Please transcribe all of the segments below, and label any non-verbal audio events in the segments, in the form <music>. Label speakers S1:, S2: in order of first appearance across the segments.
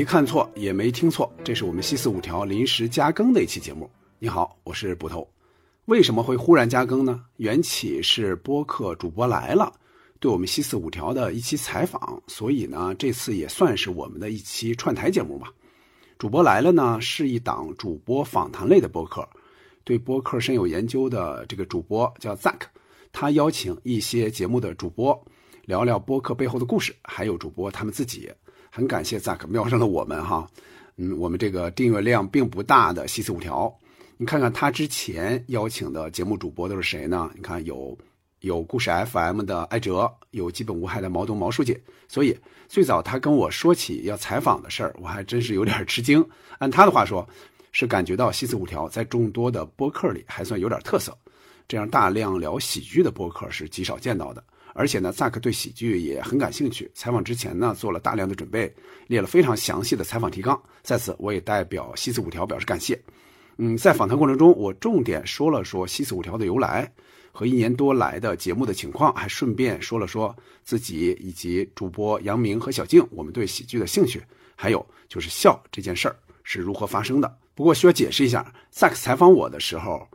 S1: 没看错，也没听错，这是我们西四五条临时加更的一期节目。你好，我是捕头。为什么会忽然加更呢？缘起是播客主播来了，对我们西四五条的一期采访，所以呢，这次也算是我们的一期串台节目吧。主播来了呢，是一档主播访谈类的播客，对播客深有研究的这个主播叫 Zack，他邀请一些节目的主播聊聊播客背后的故事，还有主播他们自己。很感谢 Zack 瞄上了我们哈，嗯，我们这个订阅量并不大的西四五条，你看看他之前邀请的节目主播都是谁呢？你看有有故事 FM 的艾哲，有基本无害的毛东毛书记，所以最早他跟我说起要采访的事儿，我还真是有点吃惊。按他的话说，是感觉到西四五条在众多的播客里还算有点特色，这样大量聊喜剧的播客是极少见到的。而且呢，萨克对喜剧也很感兴趣。采访之前呢，做了大量的准备，列了非常详细的采访提纲。在此，我也代表西四五条表示感谢。嗯，在访谈过程中，我重点说了说西四五条的由来和一年多来的节目的情况，还顺便说了说自己以及主播杨明和小静我们对喜剧的兴趣，还有就是笑这件事儿是如何发生的。不过需要解释一下，萨克采访我的时候。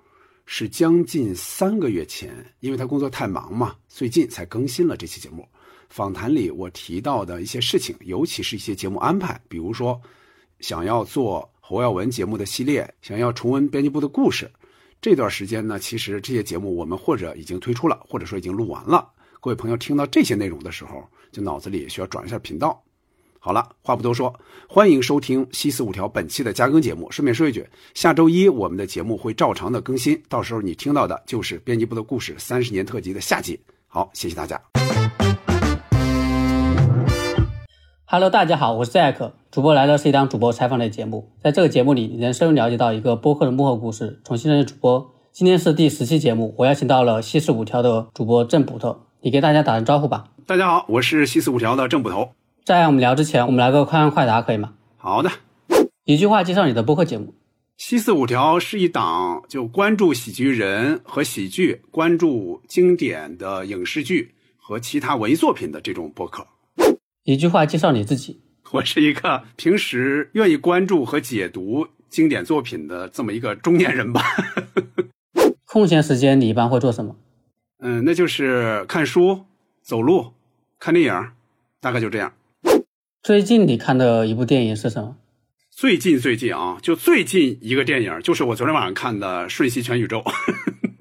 S1: 是将近三个月前，因为他工作太忙嘛，最近才更新了这期节目。访谈里我提到的一些事情，尤其是一些节目安排，比如说想要做侯耀文节目的系列，想要重温编辑部的故事。这段时间呢，其实这些节目我们或者已经推出了，或者说已经录完了。各位朋友听到这些内容的时候，就脑子里需要转一下频道。好了，话不多说，欢迎收听西四五条本期的加更节目。顺便说一句，下周一我们的节目会照常的更新，到时候你听到的就是编辑部的故事三十年特辑的下集。好，谢谢大家。
S2: Hello，大家好，我是 Jack。主播来了是一档主播采访类节目，在这个节目里，你能深入了解到一个播客的幕后故事，重新认识主播。今天是第十期节目，我邀请到了西四五条的主播郑捕头，你给大家打声招呼吧。
S1: 大家好，我是西四五条的郑捕头。
S2: 在我们聊之前，我们来个快问快答，可以吗？
S1: 好的，
S2: 一句话介绍你的播客节目。
S1: 七四五条是一档就关注喜剧人和喜剧，关注经典的影视剧和其他文艺作品的这种播客。
S2: 一句话介绍你自己。
S1: 我是一个平时愿意关注和解读经典作品的这么一个中年人吧。<laughs>
S2: 空闲时间你一般会做什么？
S1: 嗯，那就是看书、走路、看电影，大概就这样。
S2: 最近你看的一部电影是什么？
S1: 最近最近啊，就最近一个电影，就是我昨天晚上看的《瞬息全宇宙》。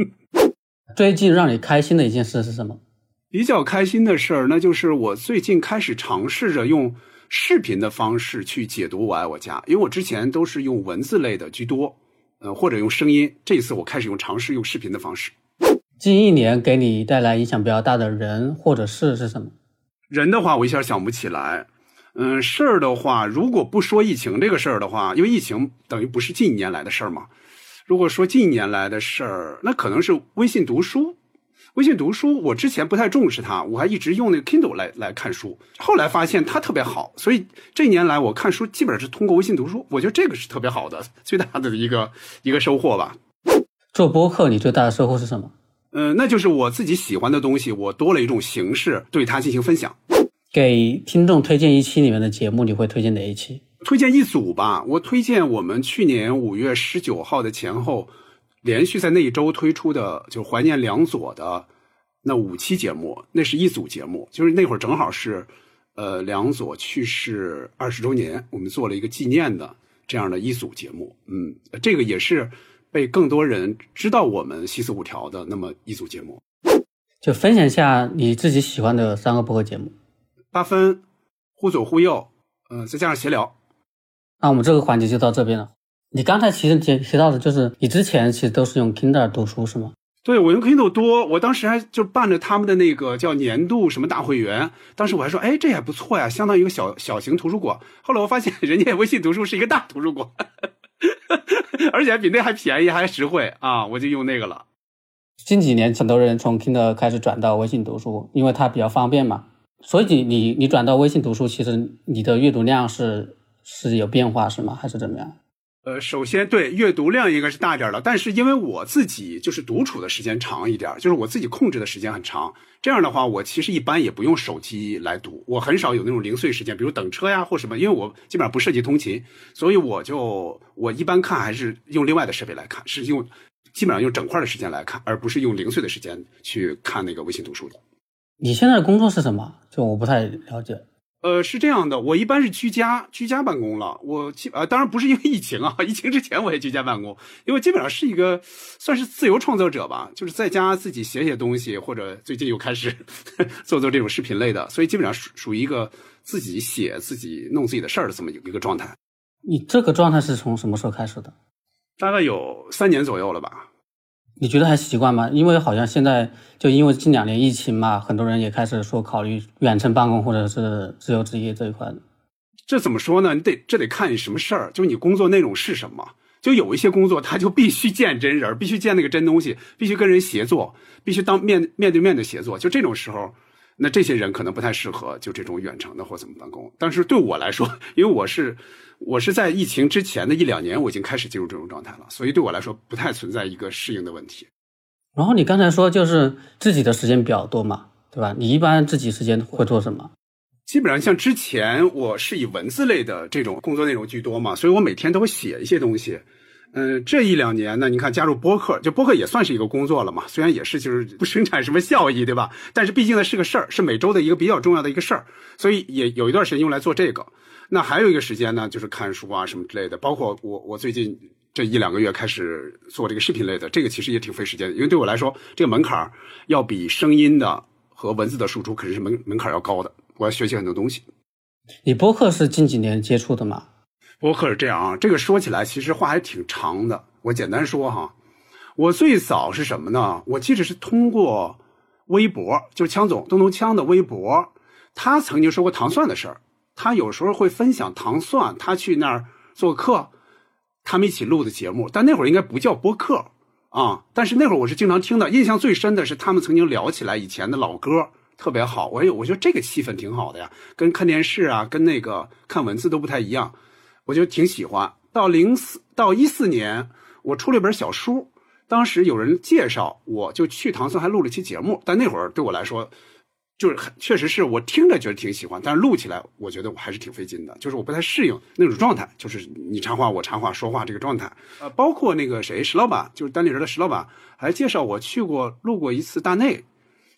S1: <laughs>
S2: 最近让你开心的一件事是什么？
S1: 比较开心的事儿，那就是我最近开始尝试着用视频的方式去解读《我爱我家》，因为我之前都是用文字类的居多，呃，或者用声音。这次我开始用尝试用视频的方式。
S2: 近一年给你带来影响比较大的人或者事是什么？
S1: 人的话，我一下想不起来。嗯，事儿的话，如果不说疫情这个事儿的话，因为疫情等于不是近一年来的事儿嘛。如果说近一年来的事儿，那可能是微信读书。微信读书，我之前不太重视它，我还一直用那个 Kindle 来来看书。后来发现它特别好，所以这一年来我看书基本上是通过微信读书。我觉得这个是特别好的，最大的一个一个收获吧。
S2: 做播客，你最大的收获是什么？
S1: 嗯，那就是我自己喜欢的东西，我多了一种形式对它进行分享。
S2: 给听众推荐一期里面的节目，你会推荐哪一期？
S1: 推荐一组吧。我推荐我们去年五月十九号的前后，连续在那一周推出的，就怀念梁左的那五期节目，那是一组节目。就是那会儿正好是，呃，梁左去世二十周年，我们做了一个纪念的这样的一组节目。嗯，这个也是被更多人知道我们西四五条的那么一组节目。
S2: 就分享一下你自己喜欢的三个播客节目。
S1: 八分，忽左忽右，嗯，再加上闲聊，
S2: 那我们这个环节就到这边了。你刚才其实提提到的就是你之前其实都是用 Kindle 读书是吗？
S1: 对，我用 Kindle 多，我当时还就办着他们的那个叫年度什么大会员，当时我还说，哎，这也不错呀，相当于一个小小型图书馆。后来我发现人家微信读书是一个大图书馆，<laughs> 而且比那还便宜还实惠啊，我就用那个了。
S2: 近几年很多人从 Kindle 开始转到微信读书，因为它比较方便嘛。所以你你你转到微信读书，其实你的阅读量是是有变化是吗？还是怎么样？
S1: 呃，首先对阅读量应该是大点的，但是因为我自己就是独处的时间长一点，就是我自己控制的时间很长。这样的话，我其实一般也不用手机来读，我很少有那种零碎时间，比如等车呀或什么，因为我基本上不涉及通勤，所以我就我一般看还是用另外的设备来看，是用基本上用整块的时间来看，而不是用零碎的时间去看那个微信读书的。
S2: 你现在的工作是什么？就我不太了解。
S1: 呃，是这样的，我一般是居家居家办公了。我基呃，当然不是因为疫情啊，<laughs> 疫情之前我也居家办公，因为基本上是一个算是自由创作者吧，就是在家自己写写东西，或者最近又开始 <laughs> 做做这种视频类的，所以基本上属属于一个自己写自己弄自己的事儿的这么一个状态。
S2: 你这个状态是从什么时候开始的？
S1: 大概有三年左右了吧。
S2: 你觉得还习惯吗？因为好像现在就因为近两年疫情嘛，很多人也开始说考虑远程办公或者是自由职业这一块。
S1: 这怎么说呢？你得这得看你什么事儿，就你工作内容是什么。就有一些工作，他就必须见真人，必须见那个真东西，必须跟人协作，必须当面面对面的协作。就这种时候，那这些人可能不太适合就这种远程的或怎么办公。但是对我来说，因为我是。我是在疫情之前的一两年，我已经开始进入这种状态了，所以对我来说不太存在一个适应的问题。
S2: 然后你刚才说就是自己的时间比较多嘛，对吧？你一般自己时间会做什么？
S1: 基本上像之前我是以文字类的这种工作内容居多嘛，所以我每天都会写一些东西。嗯，这一两年呢，你看加入播客，就播客也算是一个工作了嘛，虽然也是就是不生产什么效益，对吧？但是毕竟呢是个事儿，是每周的一个比较重要的一个事儿，所以也有一段时间用来做这个。那还有一个时间呢，就是看书啊什么之类的，包括我我最近这一两个月开始做这个视频类的，这个其实也挺费时间的，因为对我来说，这个门槛要比声音的和文字的输出肯定是门门槛要高的，我要学习很多东西。
S2: 你播客是近几年接触的吗？
S1: 播客是这样啊，这个说起来其实话还挺长的，我简单说哈。我最早是什么呢？我记得是通过微博，就是枪总东东枪的微博，他曾经说过糖蒜的事儿。他有时候会分享糖蒜，他去那儿做客，他们一起录的节目。但那会儿应该不叫播客啊。但是那会儿我是经常听的，印象最深的是他们曾经聊起来以前的老歌，特别好。我有我觉得这个气氛挺好的呀，跟看电视啊，跟那个看文字都不太一样，我就挺喜欢。到零四到一四年，我出了一本小书，当时有人介绍，我就去唐僧还录了期节目。但那会儿对我来说。就是很确实是我听着觉得挺喜欢，但是录起来我觉得我还是挺费劲的，就是我不太适应那种状态，就是你插话我插话说话这个状态。呃，包括那个谁石老板，就是单立人的石老板，还介绍我去过录过一次大内，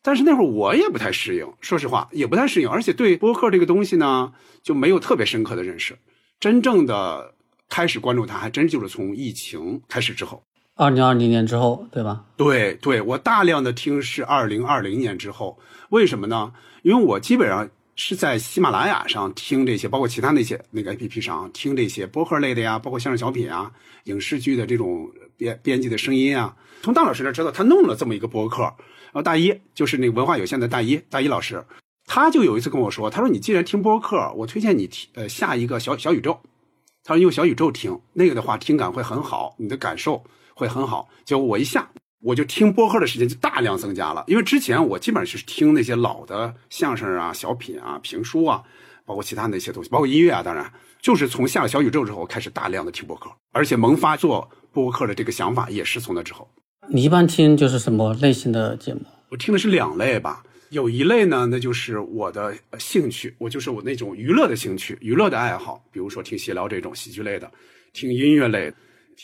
S1: 但是那会儿我也不太适应，说实话也不太适应，而且对播客这个东西呢就没有特别深刻的认识。真正的开始关注他，还真就是从疫情开始之后。
S2: 二零二零年之后，对吧？
S1: 对对，我大量的听是二零二零年之后，为什么呢？因为我基本上是在喜马拉雅上听这些，包括其他那些那个 A P P 上听这些播客类的呀，包括相声小品啊、影视剧的这种编编辑的声音啊。从大老师那知道他弄了这么一个播客，然后大一就是那个文化有限的大一大一老师，他就有一次跟我说，他说你既然听播客，我推荐你听呃下一个小小宇宙，他说用小宇宙听那个的话听感会很好，你的感受。会很好，结果我一下我就听播客的时间就大量增加了，因为之前我基本上是听那些老的相声啊、小品啊、评书啊，包括其他那些东西，包括音乐啊，当然就是从下了小宇宙之后开始大量的听播客，而且萌发做播客的这个想法也是从那之后。
S2: 你一般听就是什么类型的节目？
S1: 我听的是两类吧，有一类呢，那就是我的兴趣，我就是我那种娱乐的兴趣、娱乐的爱好，比如说听闲聊这种喜剧类的，听音乐类。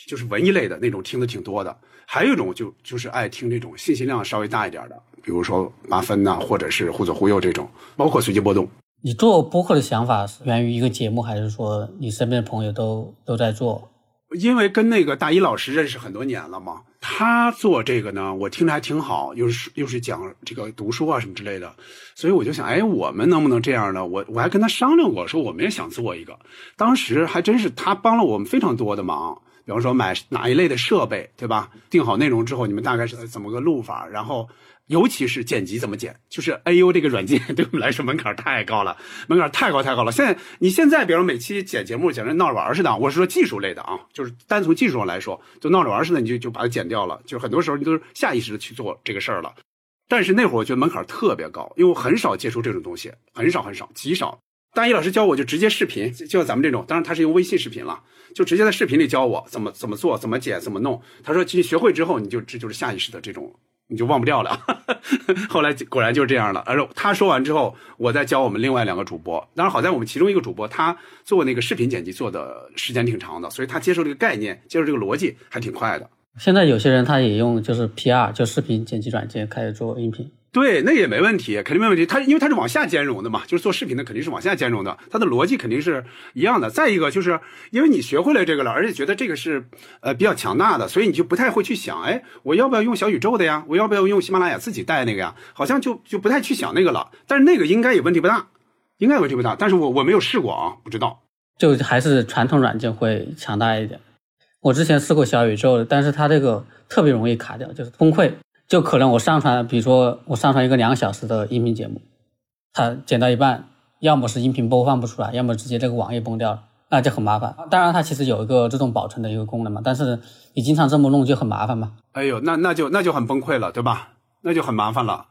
S1: 就是文艺类的那种听的挺多的，还有一种就就是爱听这种信息量稍微大一点的，比如说八分呐，或者是忽左忽右这种，包括随机波动。
S2: 你做播客的想法是源于一个节目，还是说你身边的朋友都都在做？
S1: 因为跟那个大一老师认识很多年了嘛，他做这个呢，我听着还挺好，又是又是讲这个读书啊什么之类的，所以我就想，哎，我们能不能这样呢？我我还跟他商量过，说我们也想做一个，当时还真是他帮了我们非常多的忙。比方说买哪一类的设备，对吧？定好内容之后，你们大概是怎么个录法？然后，尤其是剪辑怎么剪？就是 A U 这个软件 <laughs> 对我们来说门槛太高了，门槛太高太高了。现在你现在，比如每期剪节目简直闹着玩似的。我是说技术类的啊，就是单从技术上来说，就闹着玩似的，你就就把它剪掉了。就很多时候你都是下意识的去做这个事儿了。但是那会儿我觉得门槛特别高，因为我很少接触这种东西，很少很少，极少。大一老师教我就直接视频，就像咱们这种，当然他是用微信视频了，就直接在视频里教我怎么怎么做、怎么剪、怎么弄。他说，其实学会之后，你就这就是下意识的这种，你就忘不掉了。<laughs> 后来果然就是这样了。而他说完之后，我再教我们另外两个主播。当然好在我们其中一个主播他做那个视频剪辑做的时间挺长的，所以他接受这个概念、接受这个逻辑还挺快的。
S2: 现在有些人他也用就是 PR 就视频剪辑软件开始做音频。
S1: 对，那也没问题，肯定没问题。它因为它是往下兼容的嘛，就是做视频的肯定是往下兼容的，它的逻辑肯定是一样的。再一个就是因为你学会了这个了，而且觉得这个是呃比较强大的，所以你就不太会去想，哎，我要不要用小宇宙的呀？我要不要用喜马拉雅自己带那个呀？好像就就不太去想那个了。但是那个应该也问题不大，应该问题不大。但是我我没有试过啊，不知道。
S2: 就还是传统软件会强大一点。我之前试过小宇宙的，但是它这个特别容易卡掉，就是崩溃。就可能我上传，比如说我上传一个两小时的音频节目，它剪到一半，要么是音频播放不出来，要么直接这个网页崩掉了，那就很麻烦。当然，它其实有一个自动保存的一个功能嘛，但是你经常这么弄就很麻烦嘛。
S1: 哎呦，那那就那就很崩溃了，对吧？那就很麻烦了。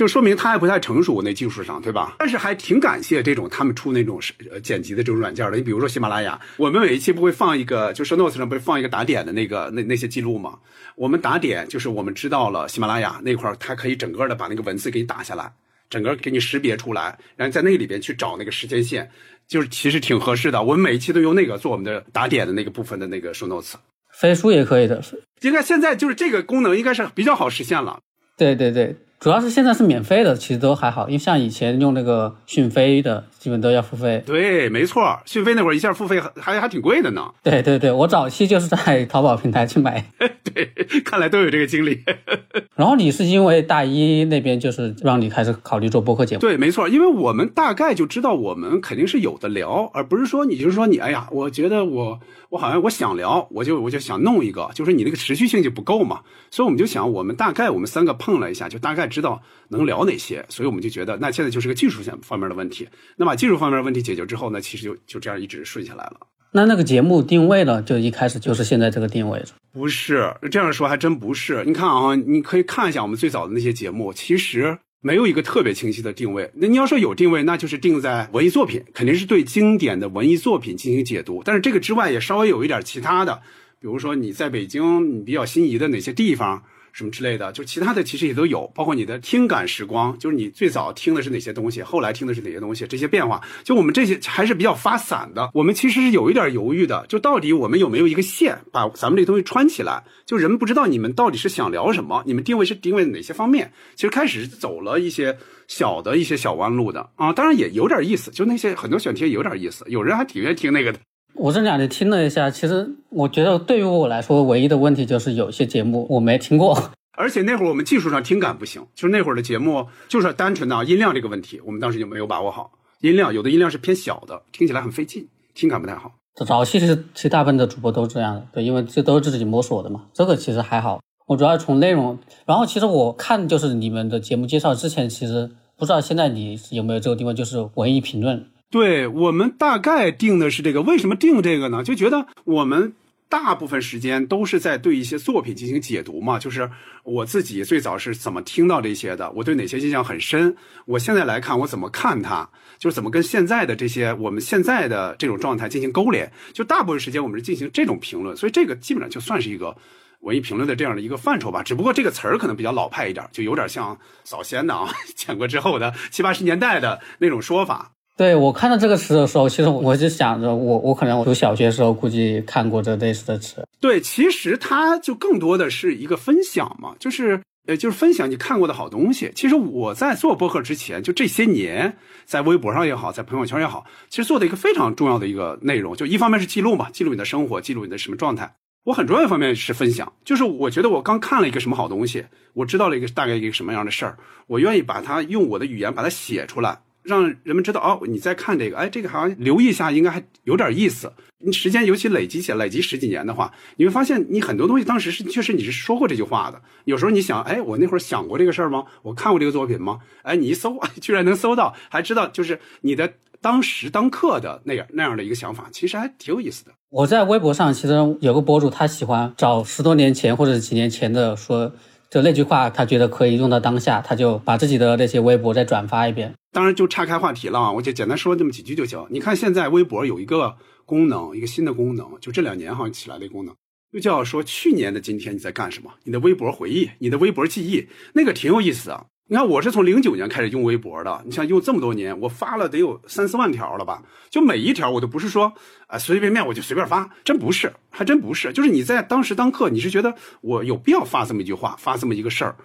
S1: 就说明它还不太成熟，那技术上，对吧？但是还挺感谢这种他们出那种呃剪辑的这种软件的。你比如说喜马拉雅，我们每一期不会放一个，就是 Notes 上不是放一个打点的那个那那些记录吗？我们打点就是我们知道了喜马拉雅那块它可以整个的把那个文字给你打下来，整个给你识别出来，然后在那里边去找那个时间线，就是其实挺合适的。我们每一期都用那个做我们的打点的那个部分的那个 Show Notes，
S2: 飞书也可以的。
S1: 应该现在就是这个功能应该是比较好实现了。
S2: 对对对。主要是现在是免费的，其实都还好，因为像以前用那个讯飞的，基本都要付费。
S1: 对，没错，讯飞那会儿一下付费还还还挺贵的呢。<laughs>
S2: 对对对，我早期就是在淘宝平台去买。
S1: 对，看来都有这个经历。<laughs>
S2: 然后你是因为大一那边就是让你开始考虑做播客节目？
S1: 对，没错，因为我们大概就知道我们肯定是有的聊，而不是说你就是说你哎呀，我觉得我我好像我想聊，我就我就想弄一个，就是你那个持续性就不够嘛。所以我们就想，我们大概我们三个碰了一下，就大概。知道能聊哪些，所以我们就觉得那现在就是个技术性方面的问题。那把技术方面的问题解决之后呢，其实就就这样一直顺下来了。
S2: 那那个节目定位呢，就一开始就是现在这个定位？
S1: 不是这样说，还真不是。你看啊，你可以看一下我们最早的那些节目，其实没有一个特别清晰的定位。那你要说有定位，那就是定在文艺作品，肯定是对经典的文艺作品进行解读。但是这个之外，也稍微有一点其他的，比如说你在北京，你比较心仪的哪些地方。什么之类的，就其他的其实也都有，包括你的听感时光，就是你最早听的是哪些东西，后来听的是哪些东西，这些变化，就我们这些还是比较发散的。我们其实是有一点犹豫的，就到底我们有没有一个线把咱们这东西穿起来？就人们不知道你们到底是想聊什么，你们定位是定位哪些方面？其实开始走了一些小的一些小弯路的啊，当然也有点意思，就那些很多选题有点意思，有人还挺愿意听那个的。
S2: 我这两天听了一下，其实我觉得对于我来说，唯一的问题就是有些节目我没听过，
S1: 而且那会儿我们技术上听感不行，就是那会儿的节目就是单纯的音量这个问题，我们当时就没有把握好音量，有的音量是偏小的，听起来很费劲，听感不太好。
S2: 早期其实其实大部分的主播都这样的，对，因为这都是自己摸索的嘛，这个其实还好。我主要从内容，然后其实我看就是你们的节目介绍之前，其实不知道现在你有没有这个地方，就是文艺评论。
S1: 对我们大概定的是这个，为什么定这个呢？就觉得我们大部分时间都是在对一些作品进行解读嘛。就是我自己最早是怎么听到这些的，我对哪些印象很深，我现在来看我怎么看它，就是怎么跟现在的这些我们现在的这种状态进行勾连。就大部分时间我们是进行这种评论，所以这个基本上就算是一个文艺评论的这样的一个范畴吧。只不过这个词儿可能比较老派一点，就有点像早先的啊，<laughs> 建国之后的七八十年代的那种说法。
S2: 对我看到这个词的时候，其实我就想着，我我可能我读小学的时候估计看过这类似的词。
S1: 对，其实它就更多的是一个分享嘛，就是呃，就是分享你看过的好东西。其实我在做播客之前，就这些年，在微博上也好，在朋友圈也好，其实做的一个非常重要的一个内容，就一方面是记录嘛，记录你的生活，记录你的什么状态。我很重要一方面是分享，就是我觉得我刚看了一个什么好东西，我知道了一个大概一个什么样的事儿，我愿意把它用我的语言把它写出来。让人们知道哦，你在看这个，哎，这个好像留意一下，应该还有点意思。你时间尤其累积起来，累积十几年的话，你会发现你很多东西当时是确实你是说过这句话的。有时候你想，哎，我那会儿想过这个事儿吗？我看过这个作品吗？哎，你一搜，<laughs> 居然能搜到，还知道就是你的当时当刻的那样那样的一个想法，其实还挺有意思的。
S2: 我在微博上其实有个博主，他喜欢找十多年前或者几年前的说。就那句话，他觉得可以用到当下，他就把自己的那些微博再转发一遍。
S1: 当然，就岔开话题了啊，我就简单说这么几句就行。你看现在微博有一个功能，一个新的功能，就这两年好像起来的功能，就叫说去年的今天你在干什么？你的微博回忆，你的微博记忆，那个挺有意思啊。你看，我是从零九年开始用微博的，你像用这么多年，我发了得有三四万条了吧？就每一条我都不是说啊随随便便我就随便发，真不是，还真不是。就是你在当时当刻，你是觉得我有必要发这么一句话，发这么一个事儿。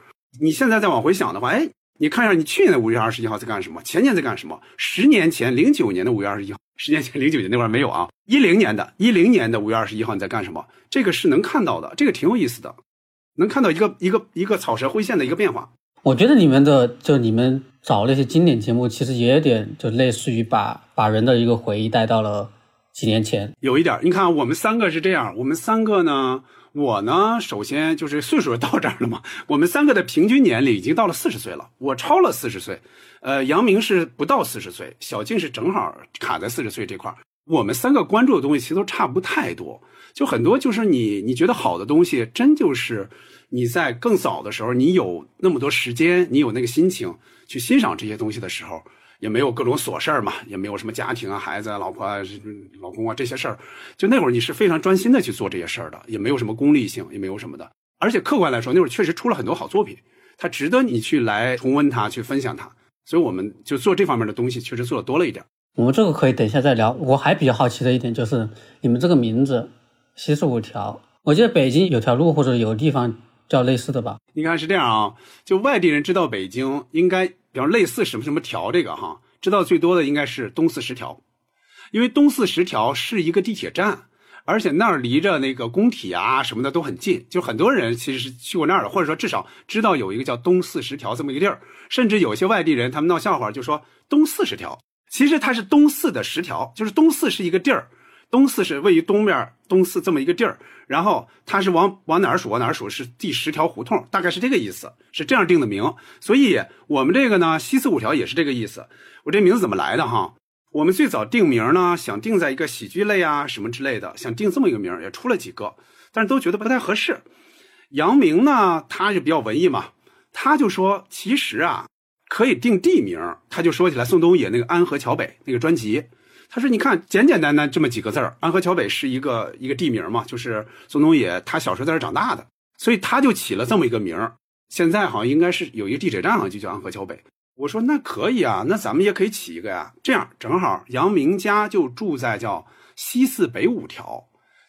S1: 你现在再往回想的话，哎，你看一下你去年的五月二十一号在干什么？前年在干什么？十年前零九年的五月二十一号，十年前零九年那会没有啊？一零年的一零年的五月二十一号你在干什么？这个是能看到的，这个挺有意思的，能看到一个一个一个草蛇灰线的一个变化。
S2: 我觉得你们的就你们找那些经典节目，其实也有点就类似于把把人的一个回忆带到了几年前。
S1: 有一点，你看我们三个是这样，我们三个呢，我呢，首先就是岁数到这儿了嘛。我们三个的平均年龄已经到了四十岁了，我超了四十岁，呃，杨明是不到四十岁，小静是正好卡在四十岁这块儿。我们三个关注的东西其实都差不太多，就很多就是你你觉得好的东西，真就是。你在更早的时候，你有那么多时间，你有那个心情去欣赏这些东西的时候，也没有各种琐事儿嘛，也没有什么家庭啊、孩子啊、老婆啊、老公啊这些事儿，就那会儿你是非常专心的去做这些事儿的，也没有什么功利性，也没有什么的。而且客观来说，那会儿确实出了很多好作品，它值得你去来重温它，去分享它。所以我们就做这方面的东西，确实做的多了一点。
S2: 我们这个可以等一下再聊。我还比较好奇的一点就是，你们这个名字“西四五条”，我记得北京有条路或者有地方。叫类似的吧？
S1: 你看是这样啊，就外地人知道北京，应该比方类似什么什么条这个哈，知道最多的应该是东四十条，因为东四十条是一个地铁站，而且那儿离着那个工体啊什么的都很近，就很多人其实是去过那儿的，或者说至少知道有一个叫东四十条这么一个地儿，甚至有些外地人他们闹笑话就说东四十条，其实它是东四的十条，就是东四是一个地儿。东四是位于东面东四这么一个地儿，然后它是往往哪儿数往哪儿数是第十条胡同，大概是这个意思，是这样定的名。所以我们这个呢西四五条也是这个意思。我这名字怎么来的哈？我们最早定名呢，想定在一个喜剧类啊什么之类的，想定这么一个名也出了几个，但是都觉得不太合适。杨明呢，他就比较文艺嘛，他就说其实啊可以定地名，他就说起来宋冬野那个《安河桥北》那个专辑。他说：“你看，简简单单这么几个字儿，安河桥北是一个一个地名嘛，就是宋冬野他小时候在这长大的，所以他就起了这么一个名儿。现在好像应该是有一个地铁站，好像就叫安河桥北。我说那可以啊，那咱们也可以起一个呀。这样正好杨明家就住在叫西四北五条，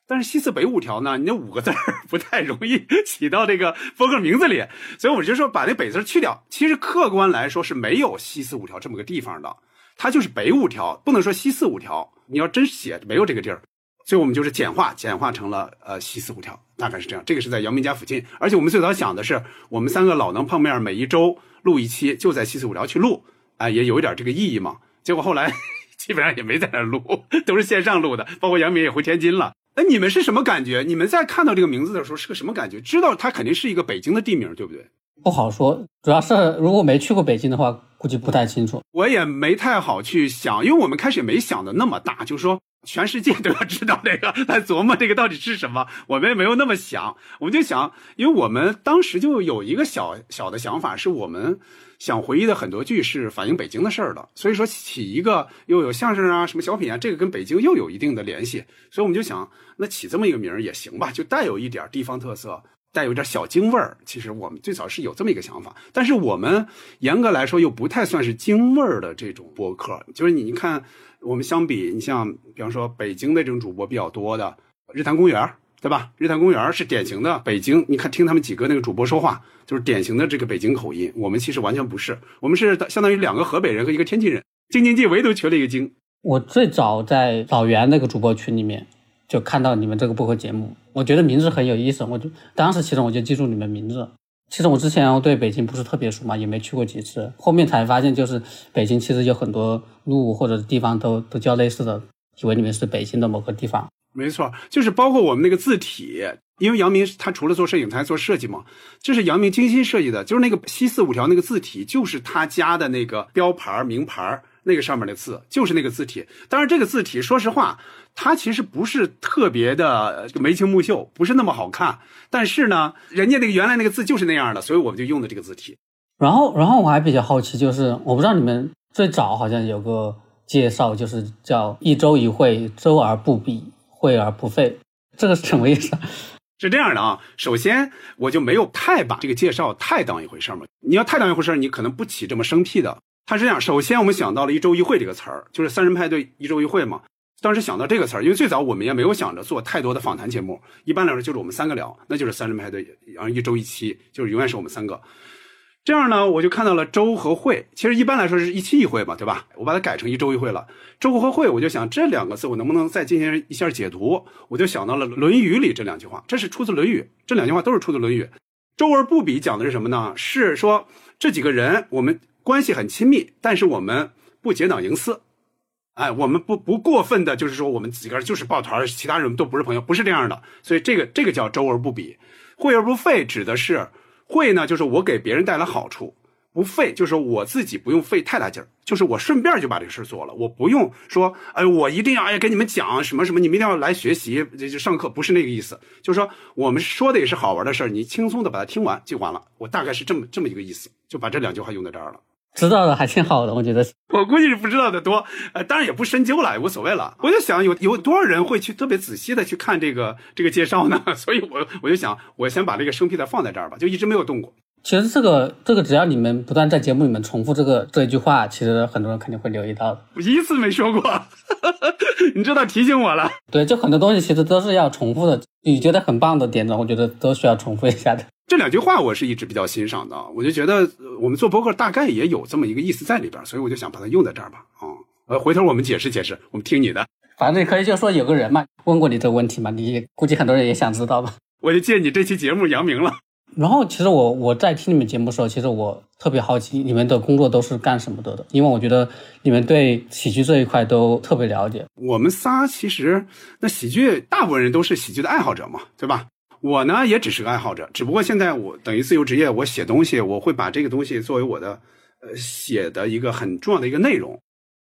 S1: 但是西四北五条呢，你那五个字儿 <laughs> 不太容易起到这个播客名字里，所以我就说把那北字去掉。其实客观来说是没有西四五条这么个地方的。”它就是北五条，不能说西四五条。你要真写，没有这个地儿，所以我们就是简化，简化成了呃西四五条，大概是这样。这个是在姚明家附近，而且我们最早想的是，我们三个老能碰面，每一周录一期，就在西四五条去录，啊，也有一点这个意义嘛。<laughs> 结果后来 <laughs> 基本上也没在那录，都是线上录的，包括杨明也回天津了。那，你们是什么感觉？你们在看到这个名字的时候是个什么感觉？知道它肯定是一个北京的地名，对不对？
S2: 不好说，主要是如果没去过北京的话，估计不太清楚。
S1: 我也没太好去想，因为我们开始也没想的那么大，就是说全世界都要知道这个，<laughs> 来琢磨这个到底是什么。我们也没有那么想，我们就想，因为我们当时就有一个小小的想法，是我们想回忆的很多剧是反映北京的事儿的，所以说起一个又有相声啊、什么小品啊，这个跟北京又有一定的联系，所以我们就想，那起这么一个名儿也行吧，就带有一点地方特色。带有点小京味儿，其实我们最早是有这么一个想法，但是我们严格来说又不太算是京味儿的这种播客。就是你看，我们相比，你像比方说北京的这种主播比较多的日坛公园，对吧？日坛公园是典型的北京，你看听他们几个那个主播说话，就是典型的这个北京口音。我们其实完全不是，我们是相当于两个河北人和一个天津人，京津冀唯独缺了一个京。
S2: 我最早在老袁那个主播群里面。就看到你们这个播客节目，我觉得名字很有意思，我就当时其实我就记住你们名字。其实我之前对北京不是特别熟嘛，也没去过几次，后面才发现就是北京其实有很多路或者地方都都叫类似的，以为你们是北京的某个地方。
S1: 没错，就是包括我们那个字体，因为杨明他除了做摄影，他还做设计嘛，这是杨明精心设计的，就是那个西四五条那个字体，就是他家的那个标牌名牌那个上面的字就是那个字体。当然，这个字体说实话，它其实不是特别的眉清目秀，不是那么好看。但是呢，人家那个原来那个字就是那样的，所以我们就用的这个字体。
S2: 然后，然后我还比较好奇，就是我不知道你们最早好像有个介绍，就是叫“一周一会，周而不比，会而不废”，这个是什么意思？<laughs>
S1: 是这样的啊，首先我就没有太把这个介绍太当一回事儿嘛。你要太当一回事儿，你可能不起这么生僻的。它是这样，首先我们想到了一周一会这个词儿，就是三人派对一周一会嘛。当时想到这个词儿，因为最早我们也没有想着做太多的访谈节目，一般来说就是我们三个聊，那就是三人派对，然后一周一期，就是永远是我们三个。这样呢，我就看到了周和会，其实一般来说是一期一会嘛，对吧？我把它改成一周一会了。周和会，我就想这两个字我能不能再进行一下解读？我就想到了《论语》里这两句话，这是出自《论语》，这两句话都是出自《论语》。周而不比讲的是什么呢？是说这几个人我们关系很亲密，但是我们不结党营私，哎，我们不不过分的，就是说我们几个人就是抱团，其他人都不是朋友，不是这样的。所以这个这个叫周而不比，会而不废，指的是。会呢，就是我给别人带来好处，不费，就是我自己不用费太大劲儿，就是我顺便就把这个事做了，我不用说，哎，我一定要哎给你们讲什么什么，你们一定要来学习，就就上课不是那个意思，就是说我们说的也是好玩的事儿，你轻松的把它听完就完了，我大概是这么这么一个意思，就把这两句话用在这儿了。
S2: 知道的还挺好的，我觉得。
S1: 我估计是不知道的多，呃，当然也不深究了，也无所谓了。我就想，有有多少人会去特别仔细的去看这个这个介绍呢？<laughs> 所以我我就想，我先把这个生僻的放在这儿吧，就一直没有动过。
S2: 其实这个这个，只要你们不断在节目里面重复这个这一句话，其实很多人肯定会留意到的。
S1: 我一次没说过，<laughs> 你知道提醒我了。
S2: 对，就很多东西其实都是要重复的。你觉得很棒的点子，我觉得都需要重复一下的。
S1: 这两句话我是一直比较欣赏的，我就觉得我们做博客大概也有这么一个意思在里边，所以我就想把它用在这儿吧。啊，呃，回头我们解释解释，我们听你的。
S2: 反正你可以就说有个人嘛问过你这个问题嘛，你估计很多人也想知道吧。
S1: 我就借你这期节目扬名了。
S2: 然后其实我我在听你们节目的时候，其实我特别好奇你们的工作都是干什么的的，因为我觉得你们对喜剧这一块都特别了解。
S1: 我们仨其实那喜剧大部分人都是喜剧的爱好者嘛，对吧？我呢也只是个爱好者，只不过现在我等于自由职业，我写东西，我会把这个东西作为我的呃写的一个很重要的一个内容。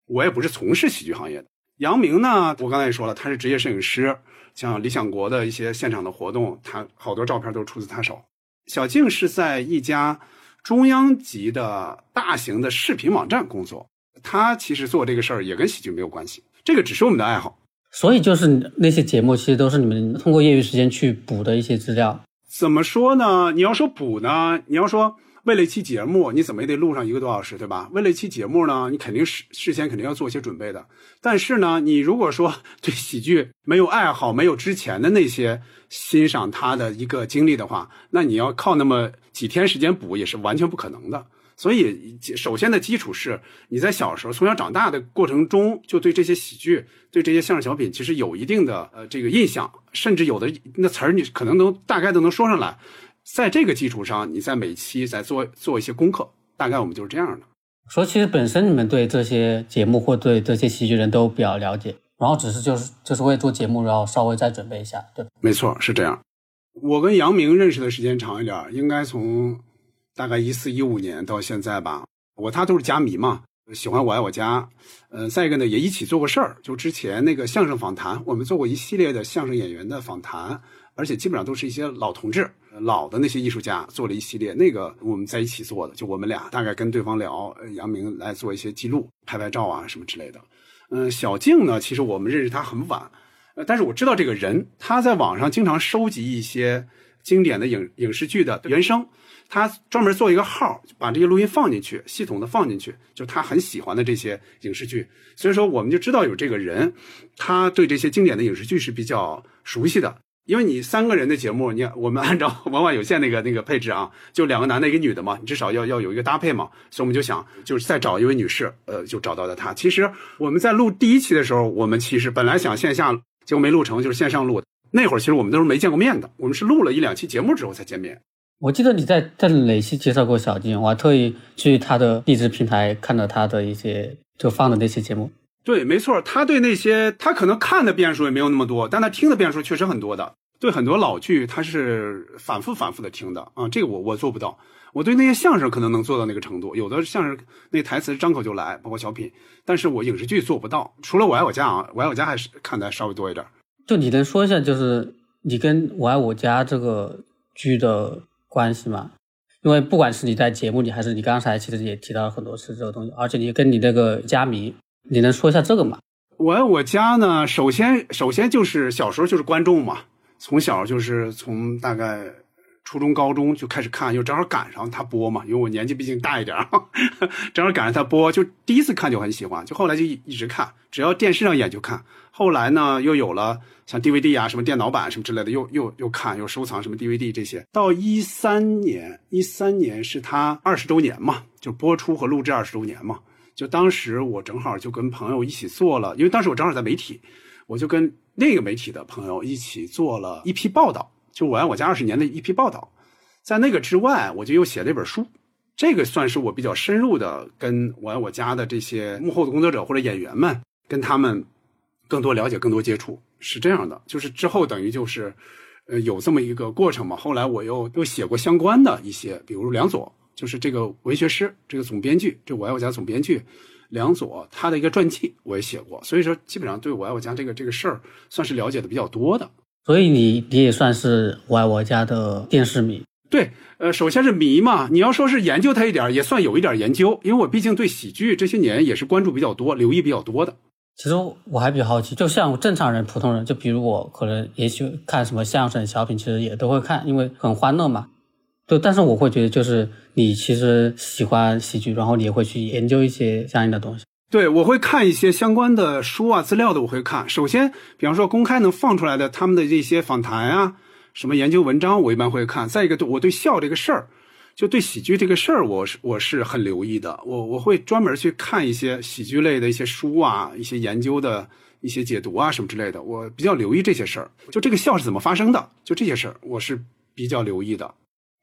S1: 我也不是从事喜剧行业的。杨明呢，我刚才也说了，他是职业摄影师，像理想国的一些现场的活动，他好多照片都是出自他手。小静是在一家中央级的大型的视频网站工作，他其实做这个事儿也跟喜剧没有关系，这个只是我们的爱好。
S2: 所以就是那些节目，其实都是你们通过业余时间去补的一些资料。
S1: 怎么说呢？你要说补呢，你要说为了一期节目，你怎么也得录上一个多小时，对吧？为了一期节目呢，你肯定事事先肯定要做一些准备的。但是呢，你如果说 <laughs> 对喜剧没有爱好，没有之前的那些欣赏他的一个经历的话，那你要靠那么几天时间补，也是完全不可能的。所以，首先的基础是你在小时候从小长大的过程中，就对这些喜剧、对这些相声小品，其实有一定的呃这个印象，甚至有的那词儿你可能都大概都能说上来。在这个基础上，你在每期再做做一些功课，大概我们就是这样的。
S2: 说其实本身你们对这些节目或对这些喜剧人都比较了解，然后只是就是就是为做节目，然后稍微再准备一下，对
S1: 没错，是这样。我跟杨明认识的时间长一点，应该从。大概一四一五年到现在吧，我他都是家迷嘛，喜欢我爱我家，呃，再一个呢也一起做过事儿，就之前那个相声访谈，我们做过一系列的相声演员的访谈，而且基本上都是一些老同志、老的那些艺术家做了一系列，那个我们在一起做的，就我们俩大概跟对方聊，杨明来做一些记录、拍拍照啊什么之类的。嗯，小静呢，其实我们认识他很晚，呃，但是我知道这个人，他在网上经常收集一些经典的影影视剧的原声。他专门做一个号，把这些录音放进去，系统的放进去，就他很喜欢的这些影视剧。所以说，我们就知道有这个人，他对这些经典的影视剧是比较熟悉的。因为你三个人的节目，你我们按照文化有限那个那个配置啊，就两个男的，一个女的嘛，你至少要要有一个搭配嘛。所以我们就想，就是再找一位女士，呃，就找到了她。其实我们在录第一期的时候，我们其实本来想线下，结果没录成，就是线上录。那会儿其实我们都是没见过面的，我们是录了一两期节目之后才见面。
S2: 我记得你在在哪期介绍过小金，我还特意去他的励志平台看了他的一些就放的那些节目。
S1: 对，没错，他对那些他可能看的遍数也没有那么多，但他听的遍数确实很多的。对很多老剧，他是反复反复的听的啊，这个我我做不到。我对那些相声可能能做到那个程度，有的相声那台词张口就来，包括小品，但是我影视剧做不到。除了《我爱我家》啊，《我爱我家》还是看的稍微多一点。
S2: 就你能说一下，就是你跟《我爱我家》这个剧的关系嘛？因为不管是你在节目里，还是你刚才其实也提到了很多次这个东西，而且你跟你那个家迷，你能说一下这个吗？
S1: 我爱我家呢，首先首先就是小时候就是观众嘛，从小就是从大概。初中、高中就开始看，又正好赶上他播嘛，因为我年纪毕竟大一点 <laughs> 正好赶上他播，就第一次看就很喜欢，就后来就一一直看，只要电视上演就看。后来呢，又有了像 DVD 啊、什么电脑版什么之类的，又又又看，又收藏什么 DVD 这些。到一三年，一三年是他二十周年嘛，就播出和录制二十周年嘛，就当时我正好就跟朋友一起做了，因为当时我正好在媒体，我就跟那个媒体的朋友一起做了一批报道。就我爱我家二十年的一批报道，在那个之外，我就又写了一本书，这个算是我比较深入的跟我爱我家的这些幕后的工作者或者演员们，跟他们更多了解、更多接触，是这样的。就是之后等于就是，呃，有这么一个过程嘛。后来我又又写过相关的一些，比如梁左，就是这个文学师，这个总编剧，这我爱我家总编剧梁左他的一个传记我也写过，所以说基本上对我爱我家这个这个事儿算是了解的比较多的。
S2: 所以你你也算是我爱我家的电视迷，
S1: 对，呃，首先是迷嘛，你要说是研究它一点，也算有一点研究，因为我毕竟对喜剧这些年也是关注比较多，留意比较多的。
S2: 其实我还比较好奇，就像正常人、普通人，就比如我，可能也许看什么相声、小品，其实也都会看，因为很欢乐嘛。就但是我会觉得，就是你其实喜欢喜剧，然后你也会去研究一些相应的东西。
S1: 对，我会看一些相关的书啊、资料的，我会看。首先，比方说公开能放出来的他们的这些访谈啊、什么研究文章，我一般会看。再一个，我对笑这个事儿，就对喜剧这个事儿，我是我是很留意的。我我会专门去看一些喜剧类的一些书啊、一些研究的一些解读啊什么之类的。我比较留意这些事儿，就这个笑是怎么发生的，就这些事儿，我是比较留意的。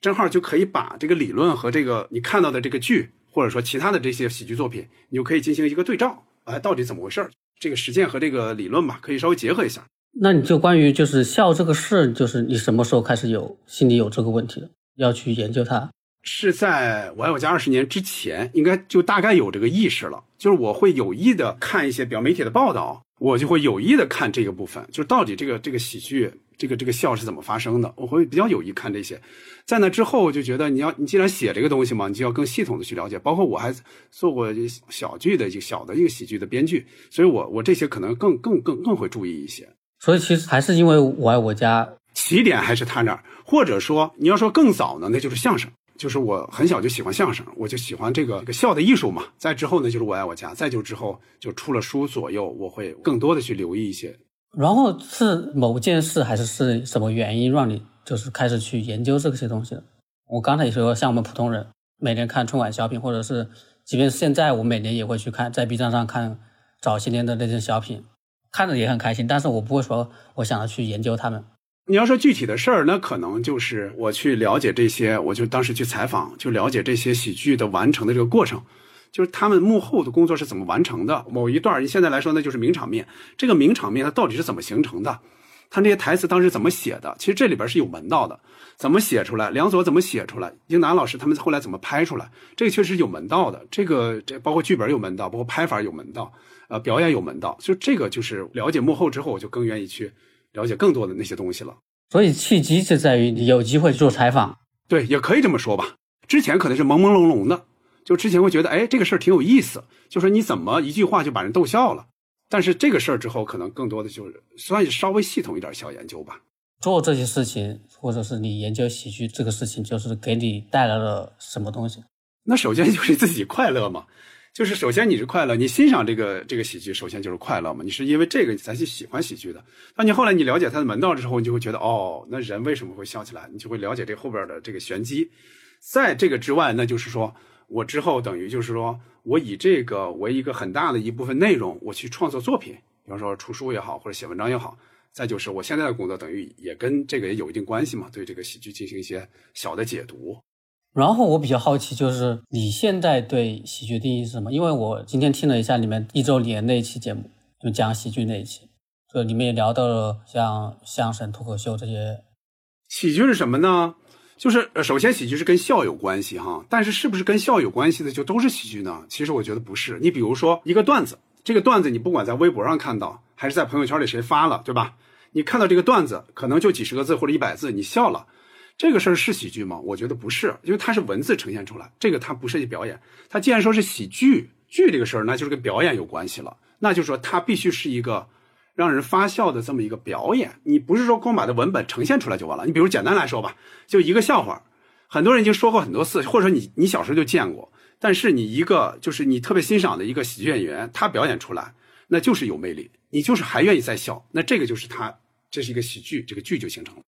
S1: 正好就可以把这个理论和这个你看到的这个剧。或者说其他的这些喜剧作品，你就可以进行一个对照，哎，到底怎么回事儿这个实践和这个理论吧，可以稍微结合一下。
S2: 那你就关于就是笑这个事，就是你什么时候开始有心里有这个问题的，要去研究它？
S1: 是在我爱我家二十年之前，应该就大概有这个意识了。就是我会有意的看一些表媒体的报道，我就会有意的看这个部分，就是到底这个这个喜剧。这个这个笑是怎么发生的？我会比较有意看这些，在那之后就觉得你要你既然写这个东西嘛，你就要更系统的去了解。包括我还做过小剧的一个小的一个喜剧的编剧，所以我我这些可能更更更更会注意一些。
S2: 所以其实还是因为我爱我家
S1: 起点还是他那儿，或者说你要说更早呢，那就是相声，就是我很小就喜欢相声，我就喜欢这个这个笑的艺术嘛。再之后呢，就是我爱我家，再就之后就出了书左右，我会更多的去留意一些。
S2: 然后是某件事，还是是什么原因让你就是开始去研究这些东西的？我刚才也说，像我们普通人每年看春晚小品，或者是即便现在，我每年也会去看，在 B 站上看早些年的那些小品，看着也很开心。但是我不会说我想要去研究他们。
S1: 你要说具体的事儿，那可能就是我去了解这些，我就当时去采访，就了解这些喜剧的完成的这个过程。就是他们幕后的工作是怎么完成的？某一段，现在来说，那就是名场面。这个名场面它到底是怎么形成的？他那些台词当时怎么写的？其实这里边是有门道的。怎么写出来？梁左怎么写出来？英达老师他们后来怎么拍出来？这个确实有门道的。这个这包括剧本有门道，包括拍法有门道，呃，表演有门道。就这个就是了解幕后之后，我就更愿意去了解更多的那些东西了。
S2: 所以契机就在于你有机会做采访。
S1: 对，也可以这么说吧。之前可能是朦朦胧胧的。就之前会觉得，哎，这个事儿挺有意思，就说你怎么一句话就把人逗笑了。但是这个事儿之后，可能更多的就是算是稍微系统一点小研究吧。
S2: 做这些事情，或者是你研究喜剧这个事情，就是给你带来了什么东西？
S1: 那首先就是自己快乐嘛，就是首先你是快乐，你欣赏这个这个喜剧，首先就是快乐嘛。你是因为这个才去喜欢喜剧的。那你后来你了解它的门道之后，你就会觉得，哦，那人为什么会笑起来？你就会了解这后边的这个玄机。在这个之外，那就是说。我之后等于就是说，我以这个为一个很大的一部分内容，我去创作作品，比方说出书也好，或者写文章也好。再就是我现在的工作，等于也跟这个也有一定关系嘛，对这个喜剧进行一些小的解读。
S2: 然后我比较好奇，就是你现在对喜剧定义是什么？因为我今天听了一下你们一周年那一期节目，就讲喜剧那一期，就你们也聊到了像相声、脱口秀这些。
S1: 喜剧是什么呢？就是呃，首先喜剧是跟笑有关系哈，但是是不是跟笑有关系的就都是喜剧呢？其实我觉得不是。你比如说一个段子，这个段子你不管在微博上看到，还是在朋友圈里谁发了，对吧？你看到这个段子可能就几十个字或者一百字，你笑了，这个事儿是喜剧吗？我觉得不是，因为它是文字呈现出来，这个它不涉及表演。它既然说是喜剧，剧这个事儿那就是跟表演有关系了，那就是说它必须是一个。让人发笑的这么一个表演，你不是说光把它文本呈现出来就完了。你比如简单来说吧，就一个笑话，很多人已经说过很多次，或者说你你小时候就见过，但是你一个就是你特别欣赏的一个喜剧演员，他表演出来，那就是有魅力，你就是还愿意再笑，那这个就是他，这是一个喜剧，这个剧就形成了。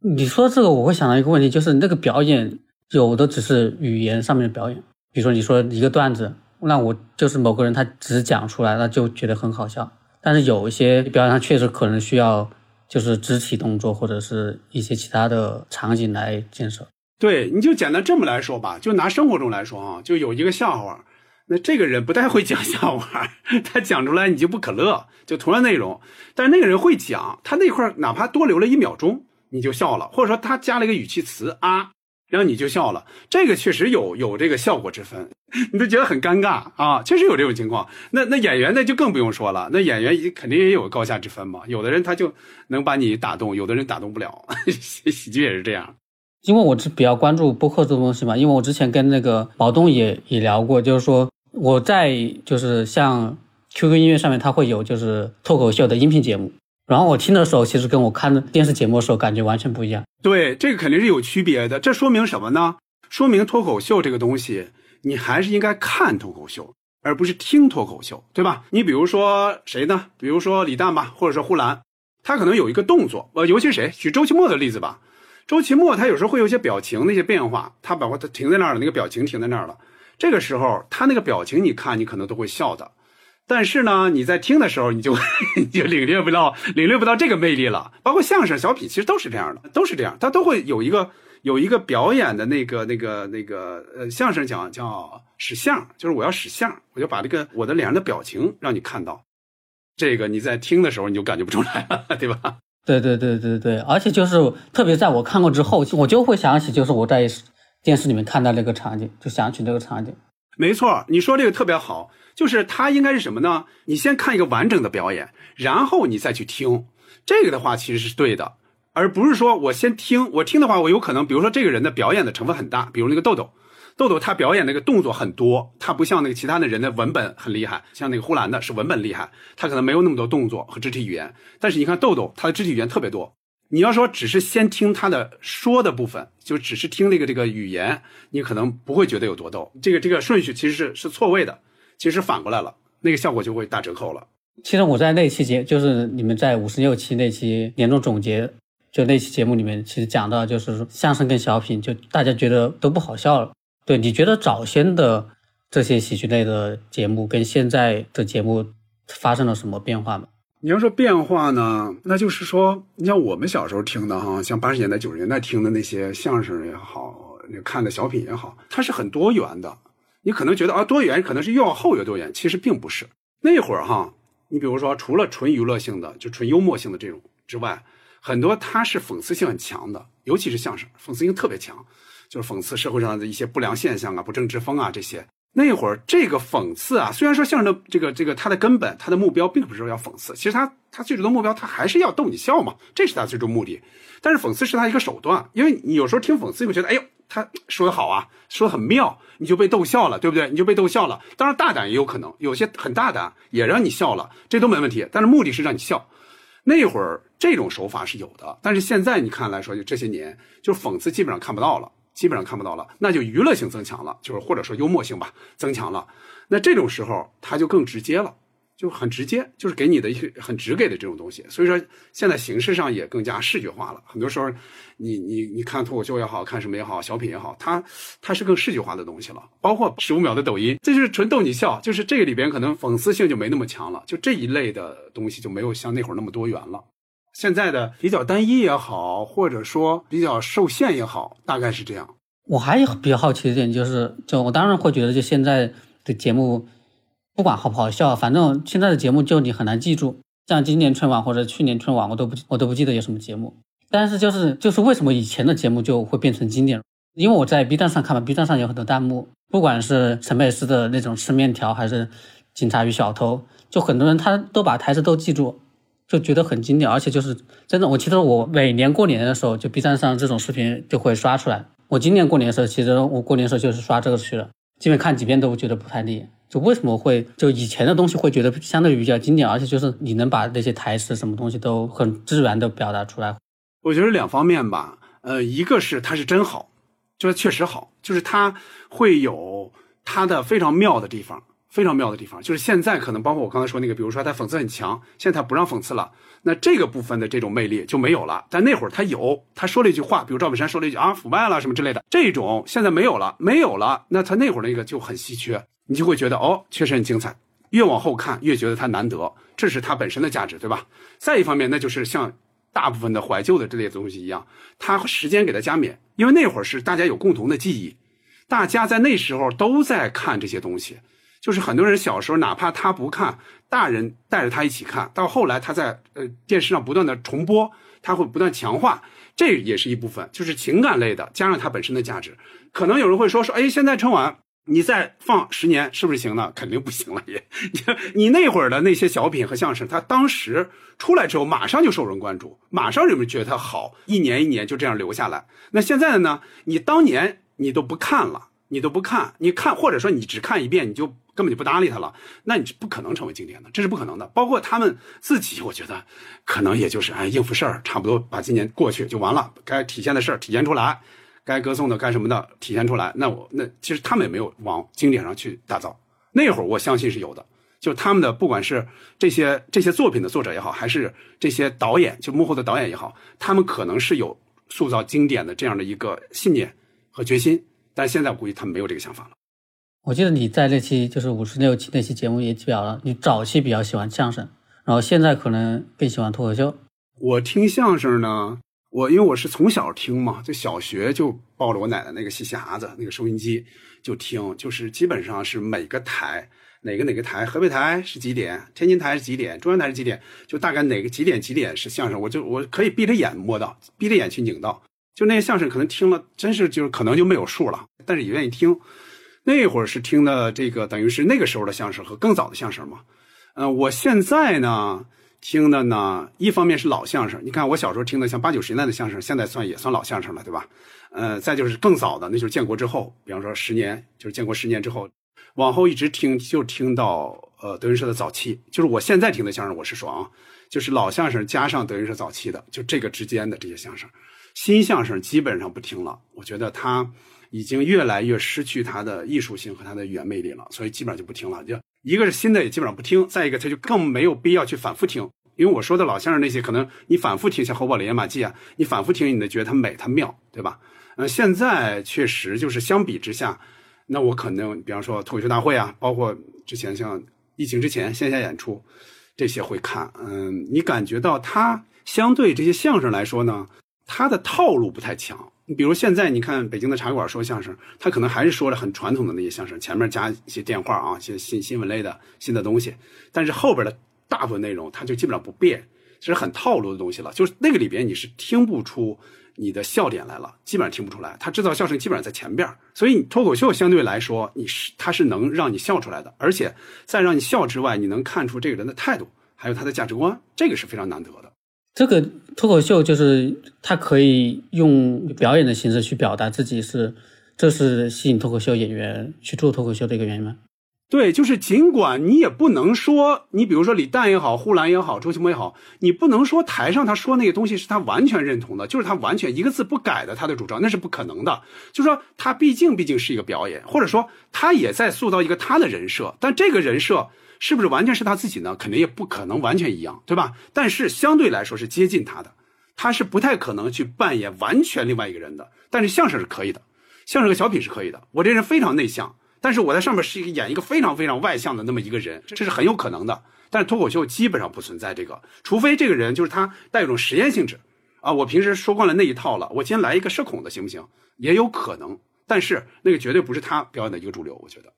S2: 你说这个，我会想到一个问题，就是那个表演有的只是语言上面的表演，比如说你说一个段子，那我就是某个人他只讲出来，那就觉得很好笑。但是有一些表演上确实可能需要，就是肢体动作或者是一些其他的场景来建设。
S1: 对，你就简单这么来说吧，就拿生活中来说啊，就有一个笑话，那这个人不太会讲笑话，<laughs> 他讲出来你就不可乐，就同样内容，但是那个人会讲，他那块哪怕多留了一秒钟，你就笑了，或者说他加了一个语气词啊。然后你就笑了，这个确实有有这个效果之分，<laughs> 你都觉得很尴尬啊，确实有这种情况。那那演员那就更不用说了，那演员肯定也有高下之分嘛。有的人他就能把你打动，有的人打动不了。喜 <laughs> 喜剧也是这样。
S2: 因为我是比较关注播客这东西嘛，因为我之前跟那个毛东也也聊过，就是说我在就是像 QQ 音乐上面，它会有就是脱口秀的音频节目。然后我听的时候，其实跟我看电视节目的时候感觉完全不一样。
S1: 对，这个肯定是有区别的。这说明什么呢？说明脱口秀这个东西，你还是应该看脱口秀，而不是听脱口秀，对吧？你比如说谁呢？比如说李诞吧，或者说呼兰，他可能有一个动作，呃，尤其是谁？举周奇墨的例子吧。周奇墨他有时候会有一些表情那些变化，他把他停在那儿了，那个表情停在那儿了。这个时候他那个表情，你看你可能都会笑的。但是呢，你在听的时候，你就 <laughs> 你就领略不到领略不到这个魅力了。包括相声、小品，其实都是这样的，都是这样，它都会有一个有一个表演的那个那个那个呃，相声讲叫使相，就是我要使相，我就把这个我的脸上的表情让你看到，这个你在听的时候你就感觉不出来了，<laughs> 对吧？
S2: 对对对对对，而且就是特别在我看过之后，我就会想起就是我在电视里面看到那个场景，就想起那个场景。
S1: 没错，你说这个特别好。就是它应该是什么呢？你先看一个完整的表演，然后你再去听，这个的话其实是对的，而不是说我先听，我听的话，我有可能，比如说这个人的表演的成分很大，比如那个豆豆，豆豆他表演那个动作很多，他不像那个其他的人的文本很厉害，像那个呼兰的是文本厉害，他可能没有那么多动作和肢体语言，但是你看豆豆他的肢体语言特别多，你要说只是先听他的说的部分，就只是听那个这个语言，你可能不会觉得有多逗，这个这个顺序其实是是错位的。其实反过来了，那个效果就会打折扣了。
S2: 其实我在那期节，就是你们在五十六期那期年终总结，就那期节目里面，其实讲到就是相声跟小品，就大家觉得都不好笑了。对你觉得早先的这些喜剧类的节目跟现在的节目发生了什么变化吗？
S1: 你要说变化呢，那就是说，你像我们小时候听的哈，像八十年代、九十年代听的那些相声也好，看的小品也好，它是很多元的。你可能觉得啊，多元可能是越往后越多元，其实并不是。那会儿哈，你比如说，除了纯娱乐性的，就纯幽默性的这种之外，很多它是讽刺性很强的，尤其是相声，讽刺性特别强，就是讽刺社会上的一些不良现象啊、不正之风啊这些。那会儿这个讽刺啊，虽然说相声的这个这个它的根本、它的目标并不是说要讽刺，其实它它最终的目标，它还是要逗你笑嘛，这是它最终目的。但是讽刺是它一个手段，因为你有时候听讽刺，你会觉得，哎呦。他说的好啊，说的很妙，你就被逗笑了，对不对？你就被逗笑了。当然大胆也有可能，有些很大胆也让你笑了，这都没问题。但是目的是让你笑。那会儿这种手法是有的，但是现在你看来说，就这些年，就讽刺基本上看不到了，基本上看不到了。那就娱乐性增强了，就是或者说幽默性吧，增强了。那这种时候，他就更直接了。就很直接，就是给你的一些很直给的这种东西，所以说现在形式上也更加视觉化了。很多时候，你你你看脱口秀也好看什么也好，小品也好，它它是更视觉化的东西了。包括十五秒的抖音，这就是纯逗你笑，就是这个里边可能讽刺性就没那么强了。就这一类的东西就没有像那会儿那么多元了。现在的比较单一也好，或者说比较受限也好，大概是这样。
S2: 我还比较好奇一点就是，就我当然会觉得，就现在的节目。不管好不好笑，反正现在的节目就你很难记住。像今年春晚或者去年春晚，我都不我都不记得有什么节目。但是就是就是为什么以前的节目就会变成经典？因为我在 B 站上看嘛，B 站上有很多弹幕，不管是陈佩斯的那种吃面条，还是警察与小偷，就很多人他都把台词都记住，就觉得很经典。而且就是真的，我记得我每年过年的时候，就 B 站上这种视频就会刷出来。我今年过年的时候，其实我过年的时候就是刷这个去了，基本看几遍都觉得不太腻。就为什么会就以前的东西会觉得相对于比较经典，而且就是你能把那些台词什么东西都很自然的表达出来。
S1: 我觉得两方面吧，呃，一个是它是真好，就是确实好，就是它会有它的非常妙的地方，非常妙的地方。就是现在可能包括我刚才说那个，比如说它讽刺很强，现在它不让讽刺了，那这个部分的这种魅力就没有了。但那会儿他有，他说了一句话，比如赵本山说了一句啊腐败了什么之类的，这种现在没有了，没有了，那他那会儿那个就很稀缺。你就会觉得哦，确实很精彩。越往后看，越觉得它难得，这是它本身的价值，对吧？再一方面，那就是像大部分的怀旧的这类东西一样，它时间给它加冕，因为那会儿是大家有共同的记忆，大家在那时候都在看这些东西。就是很多人小时候，哪怕他不看，大人带着他一起看，到后来他在呃电视上不断的重播，他会不断强化，这也是一部分，就是情感类的，加上它本身的价值。可能有人会说说，哎，现在春晚。你再放十年是不是行呢？肯定不行了也。你你那会儿的那些小品和相声，它当时出来之后，马上就受人关注，马上人们觉得它好，一年一年就这样留下来。那现在的呢？你当年你都不看了，你都不看，你看或者说你只看一遍，你就根本就不搭理他了，那你是不可能成为经典的，这是不可能的。包括他们自己，我觉得可能也就是哎应付事儿，差不多把今年过去就完了，该体现的事儿体现出来。该歌颂的、干什么的体现出来，那我那其实他们也没有往经典上去打造。那会儿我相信是有的，就他们的不管是这些这些作品的作者也好，还是这些导演，就幕后的导演也好，他们可能是有塑造经典的这样的一个信念和决心。但现在我估计他们没有这个想法了。
S2: 我记得你在那期就是五十六期那期节目也表了，你早期比较喜欢相声，然后现在可能更喜欢脱口秀。
S1: 我听相声呢。我因为我是从小听嘛，就小学就抱着我奶奶那个西匣子那个收音机就听，就是基本上是每个台哪个哪个台，河北台是几点，天津台是几点，中央台是几点，就大概哪个几点几点是相声，我就我可以闭着眼摸到，闭着眼去拧到，就那些相声可能听了真是就是可能就没有数了，但是也愿意听。那会儿是听的这个等于是那个时候的相声和更早的相声嘛，嗯，我现在呢。听的呢，一方面是老相声，你看我小时候听的像八九十年代的相声，现在算也算老相声了，对吧？呃，再就是更早的，那就是建国之后，比方说十年，就是建国十年之后，往后一直听就听到呃德云社的早期，就是我现在听的相声，我是说啊，就是老相声加上德云社早期的，就这个之间的这些相声，新相声基本上不听了，我觉得它已经越来越失去它的艺术性和它的语言魅力了，所以基本上就不听了，就。一个是新的也基本上不听，再一个他就更没有必要去反复听，因为我说的老相声那些，可能你反复听像侯宝林、马季啊，你反复听，你得觉得它美、它妙，对吧？呃，现在确实就是相比之下，那我可能比方说脱口秀大会啊，包括之前像疫情之前线下演出这些会看，嗯，你感觉到它相对这些相声来说呢，它的套路不太强。你比如现在你看北京的茶馆说相声，他可能还是说了很传统的那些相声，前面加一些电话啊，一些新新闻类的新的东西，但是后边的大部分内容他就基本上不变，其实很套路的东西了。就是那个里边你是听不出你的笑点来了，基本上听不出来。他制造笑声基本上在前边，所以你脱口秀相对来说你是他是能让你笑出来的，而且在让你笑之外，你能看出这个人的态度，还有他的价值观，这个是非常难得的。
S2: 这个脱口秀就是他可以用表演的形式去表达自己，是这是吸引脱口秀演员去做脱口秀的一个原因吗？
S1: 对，就是尽管你也不能说，你比如说李诞也好，呼兰也好，周奇墨也好，你不能说台上他说那个东西是他完全认同的，就是他完全一个字不改的他的主张，那是不可能的。就说他毕竟毕竟是一个表演，或者说他也在塑造一个他的人设，但这个人设。是不是完全是他自己呢？肯定也不可能完全一样，对吧？但是相对来说是接近他的，他是不太可能去扮演完全另外一个人的。但是相声是可以的，相声和小品是可以的。我这人非常内向，但是我在上面是一个演一个非常非常外向的那么一个人，这是很有可能的。但是脱口秀基本上不存在这个，除非这个人就是他带一种实验性质啊。我平时说惯了那一套了，我今天来一个社恐的行不行？也有可能，但是那个绝对不是他表演的一个主流，我觉得。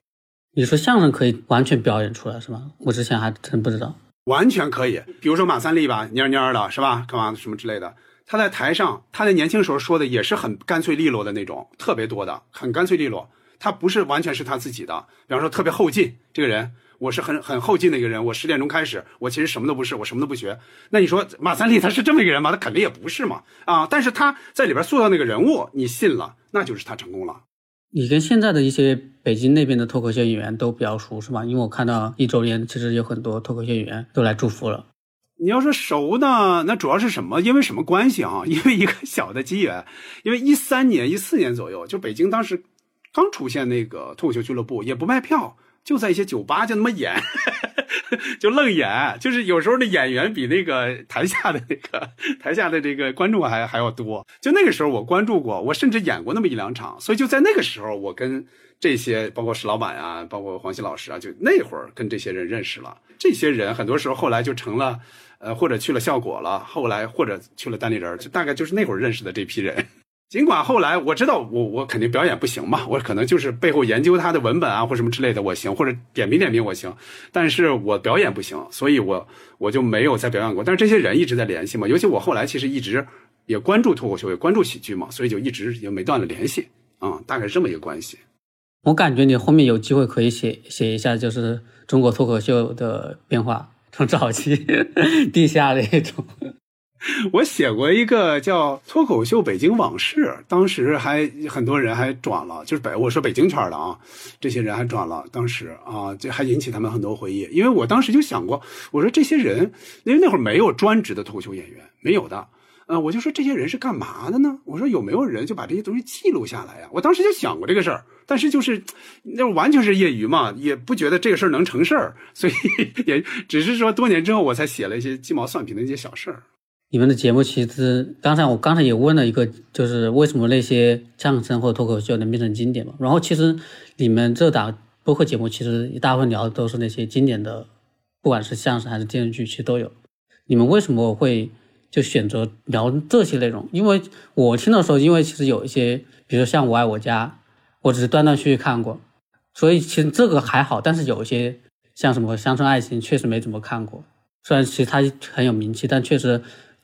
S2: 你说相声可以完全表演出来是吗？我之前还真不知道，
S1: 完全可以。比如说马三立吧，蔫蔫的是吧？干嘛什么之类的，他在台上，他在年轻时候说的也是很干脆利落的那种，特别多的，很干脆利落。他不是完全是他自己的，比方说特别后进这个人，我是很很后进的一个人。我十点钟开始，我其实什么都不是，我什么都不学。那你说马三立他是这么一个人吗？他肯定也不是嘛啊！但是他在里边塑造那个人物，你信了，那就是他成功了。
S2: 你跟现在的一些北京那边的脱口秀演员都比较熟是吧？因为我看到一周年其实有很多脱口秀演员都来祝福了。
S1: 你要说熟呢，那主要是什么？因为什么关系啊？<laughs> 因为一个小的机缘，因为一三年、一四年左右，就北京当时。刚出现那个脱口秀俱乐部，也不卖票，就在一些酒吧就那么演，<laughs> 就愣演，就是有时候那演员比那个台下的那个台下的这个观众还还要多。就那个时候我关注过，我甚至演过那么一两场，所以就在那个时候，我跟这些包括石老板啊，包括黄西老师啊，就那会儿跟这些人认识了。这些人很多时候后来就成了，呃，或者去了效果了，后来或者去了单立人，就大概就是那会儿认识的这批人。尽管后来我知道我我肯定表演不行嘛，我可能就是背后研究他的文本啊或什么之类的我行，或者点评点评我行，但是我表演不行，所以我我就没有再表演过。但是这些人一直在联系嘛，尤其我后来其实一直也关注脱口秀，也关注喜剧嘛，所以就一直也没断了联系啊，大概是这么一个关系。
S2: 我感觉你后面有机会可以写写一下，就是中国脱口秀的变化，从早期 <laughs> 地下的一种。<laughs>
S1: 我写过一个叫《脱口秀北京往事》，当时还很多人还转了，就是北我说北京圈的啊，这些人还转了。当时啊，这还引起他们很多回忆。因为我当时就想过，我说这些人，因为那会儿没有专职的脱口秀演员，没有的。呃，我就说这些人是干嘛的呢？我说有没有人就把这些东西记录下来呀？我当时就想过这个事儿，但是就是那完全是业余嘛，也不觉得这个事儿能成事儿，所以 <laughs> 也只是说多年之后我才写了一些鸡毛蒜皮的一些小事儿。
S2: 你们的节目其实，刚才我刚才也问了一个，就是为什么那些相声或脱口秀能变成经典嘛？然后其实你们这档播客节目，其实一大部分聊的都是那些经典的，不管是相声还是电视剧，其实都有。你们为什么会就选择聊这些内容？因为我听的时候，因为其实有一些，比如说像《我爱我家》，我只是断断续续看过，所以其实这个还好。但是有一些像什么《乡村爱情》，确实没怎么看过。虽然其实它很有名气，但确实。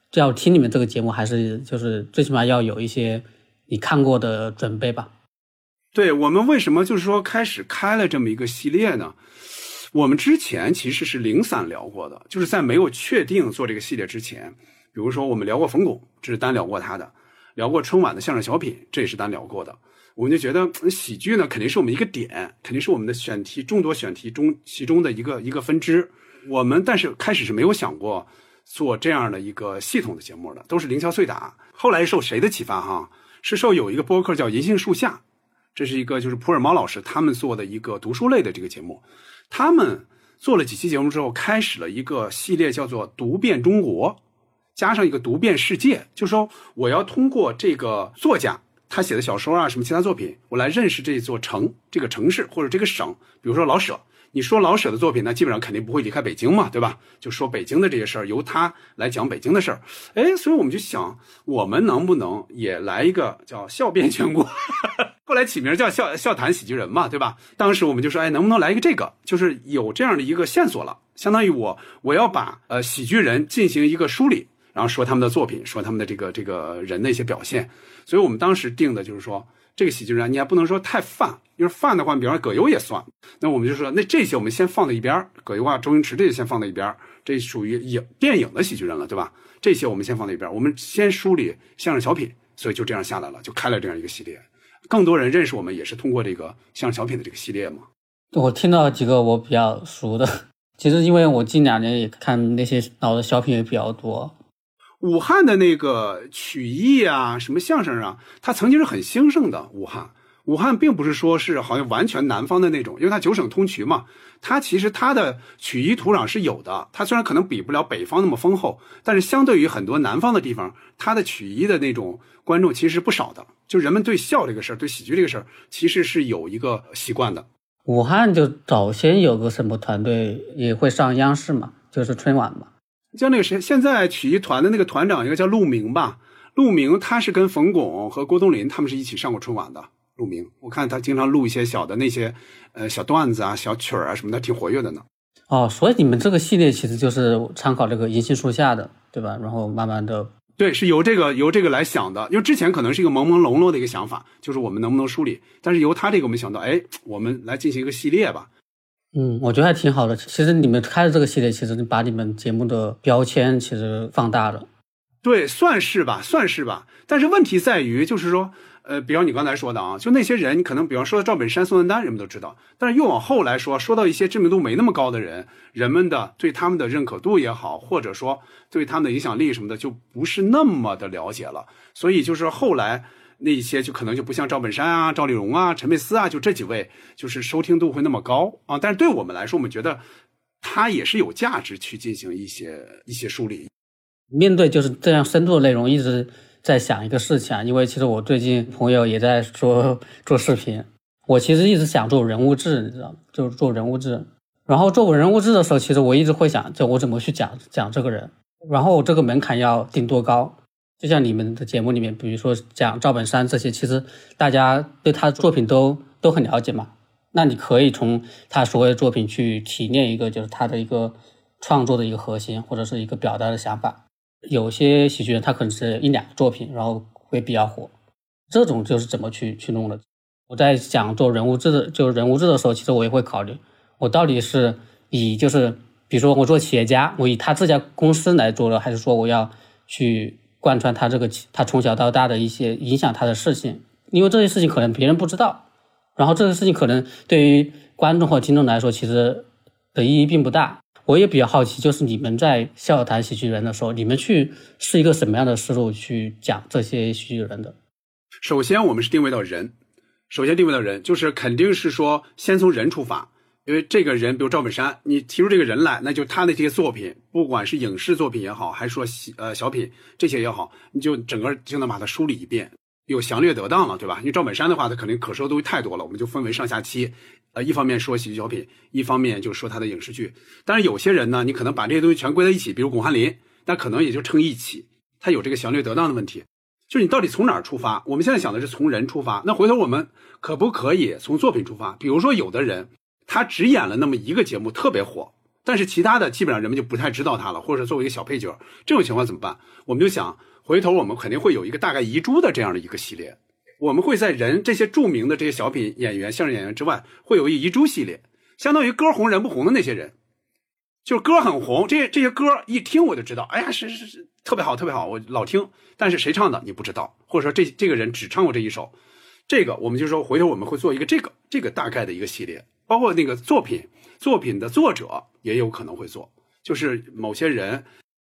S2: 这要听你们这个节目，还是就是最起码要有一些你看过的准备吧。
S1: 对我们为什么就是说开始开了这么一个系列呢？我们之前其实是零散聊过的，就是在没有确定做这个系列之前，比如说我们聊过冯巩，这是单聊过他的；聊过春晚的相声小品，这也是单聊过的。我们就觉得喜剧呢，肯定是我们一个点，肯定是我们的选题众多选题中其中的一个一个分支。我们但是开始是没有想过。做这样的一个系统的节目的，都是零敲碎打。后来受谁的启发？哈，是受有一个播客叫《银杏树下》，这是一个就是普尔猫老师他们做的一个读书类的这个节目。他们做了几期节目之后，开始了一个系列，叫做“读遍中国”，加上一个“读遍世界”，就说我要通过这个作家他写的小说啊，什么其他作品，我来认识这座城、这个城市或者这个省。比如说老舍。你说老舍的作品，那基本上肯定不会离开北京嘛，对吧？就说北京的这些事儿，由他来讲北京的事儿。哎，所以我们就想，我们能不能也来一个叫笑遍全国？<laughs> 后来起名叫笑笑谈喜剧人嘛，对吧？当时我们就说，哎，能不能来一个这个？就是有这样的一个线索了，相当于我我要把呃喜剧人进行一个梳理，然后说他们的作品，说他们的这个这个人的一些表现。所以我们当时定的就是说。这个喜剧人你还不能说太泛，因为泛的话，比方说葛优也算。那我们就说，那这些我们先放在一边葛优啊、周星驰这些先放在一边这属于影电影的喜剧人了，对吧？这些我们先放在一边我们先梳理相声小品，所以就这样下来了，就开了这样一个系列。更多人认识我们也是通过这个相声小品的这个系列嘛。
S2: 我听到几个我比较熟的，其实因为我近两年也看那些老的小品也比较多。
S1: 武汉的那个曲艺啊，什么相声啊，它曾经是很兴盛的。武汉，武汉并不是说是好像完全南方的那种，因为它九省通衢嘛，它其实它的曲艺土壤是有的。它虽然可能比不了北方那么丰厚，但是相对于很多南方的地方，它的曲艺的那种观众其实是不少的。就人们对笑这个事儿，对喜剧这个事儿，其实是有一个习惯的。
S2: 武汉就早先有个什么团队也会上央视嘛，就是春晚嘛。
S1: 像那个谁，现在曲艺团的那个团长，一个叫陆明吧。陆明他是跟冯巩和郭冬临他们是一起上过春晚的。陆明，我看他经常录一些小的那些呃小段子啊、小曲儿啊什么的，挺活跃的呢。
S2: 哦，所以你们这个系列其实就是参考这个银杏树下的，对吧？然后慢慢的
S1: 对，是由这个由这个来想的，因为之前可能是一个朦朦胧胧的一个想法，就是我们能不能梳理，但是由他这个我们想到，哎，我们来进行一个系列吧。
S2: 嗯，我觉得还挺好的。其实你们开的这个系列，其实把你们节目的标签其实放大了。
S1: 对，算是吧，算是吧。但是问题在于，就是说，呃，比方你刚才说的啊，就那些人，你可能比方说赵本山、宋丹丹，人们都知道。但是越往后来说，说到一些知名度没那么高的人，人们的对他们的认可度也好，或者说对他们的影响力什么的，就不是那么的了解了。所以就是后来。那一些就可能就不像赵本山啊、赵丽蓉啊、陈佩斯啊，就这几位，就是收听度会那么高啊。但是对我们来说，我们觉得他也是有价值去进行一些一些梳理。
S2: 面对就是这样深度的内容，一直在想一个事情啊。因为其实我最近朋友也在说做视频，我其实一直想做人物志，你知道吗？就是做人物志。然后做人物志的时候，其实我一直会想，就我怎么去讲讲这个人，然后这个门槛要定多高。就像你们的节目里面，比如说讲赵本山这些，其实大家对他的作品都都很了解嘛。那你可以从他所有作品去提炼一个，就是他的一个创作的一个核心，或者是一个表达的想法。有些喜剧人他可能是一两个作品，然后会比较火，这种就是怎么去去弄的。我在讲做人物志的，就是人物志的时候，其实我也会考虑，我到底是以就是比如说我做企业家，我以他这家公司来做的，还是说我要去。贯穿他这个他从小到大的一些影响他的事情，因为这些事情可能别人不知道，然后这个事情可能对于观众或听众来说，其实的意义并不大。我也比较好奇，就是你们在笑谈喜剧人的时候，你们去是一个什么样的思路去讲这些喜剧人的？
S1: 首先，我们是定位到人，首先定位到人，就是肯定是说先从人出发。因为这个人，比如赵本山，你提出这个人来，那就他的这些作品，不管是影视作品也好，还是说呃小品这些也好，你就整个就能把它梳理一遍，有详略得当了，对吧？因为赵本山的话，他肯定可说的东西太多了，我们就分为上下期，呃，一方面说喜剧小品，一方面就说他的影视剧。但是有些人呢，你可能把这些东西全归在一起，比如巩汉林，那可能也就称一期，他有这个详略得当的问题。就是你到底从哪儿出发？我们现在想的是从人出发，那回头我们可不可以从作品出发？比如说有的人。他只演了那么一个节目，特别火，但是其他的基本上人们就不太知道他了，或者作为一个小配角，这种情况怎么办？我们就想，回头我们肯定会有一个大概遗珠的这样的一个系列，我们会在人这些著名的这些小品演员、相声演员之外，会有一遗珠系列，相当于歌红人不红的那些人，就是歌很红，这这些歌一听我就知道，哎呀，是是是特别好，特别好，我老听，但是谁唱的你不知道，或者说这这个人只唱过这一首，这个我们就说回头我们会做一个这个这个大概的一个系列。包括那个作品，作品的作者也有可能会做，就是某些人，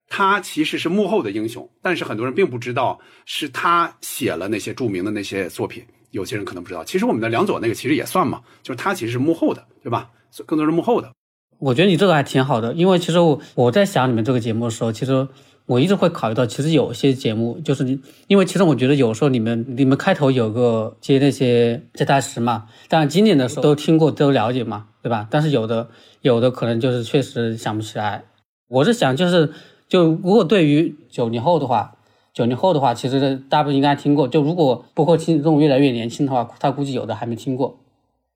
S1: 他其实是幕后的英雄，但是很多人并不知道是他写了那些著名的那些作品，有些人可能不知道。其实我们的梁左那个其实也算嘛，就是他其实是幕后的，对吧？更多是幕后的。
S2: 我觉得你这个还挺好的，因为其实我我在想你们这个节目的时候，其实。我一直会考虑到，其实有些节目就是，因为其实我觉得有时候你们你们开头有个接那些接台词嘛，但经典的时候都听过都了解嘛，对吧？但是有的 <laughs> 有的可能就是确实想不起来。我是想就是就如果对于九零后的话，九零后的话，其实大部分应该听过。就如果包括听众越来越年轻的话，他估计有的还没听过，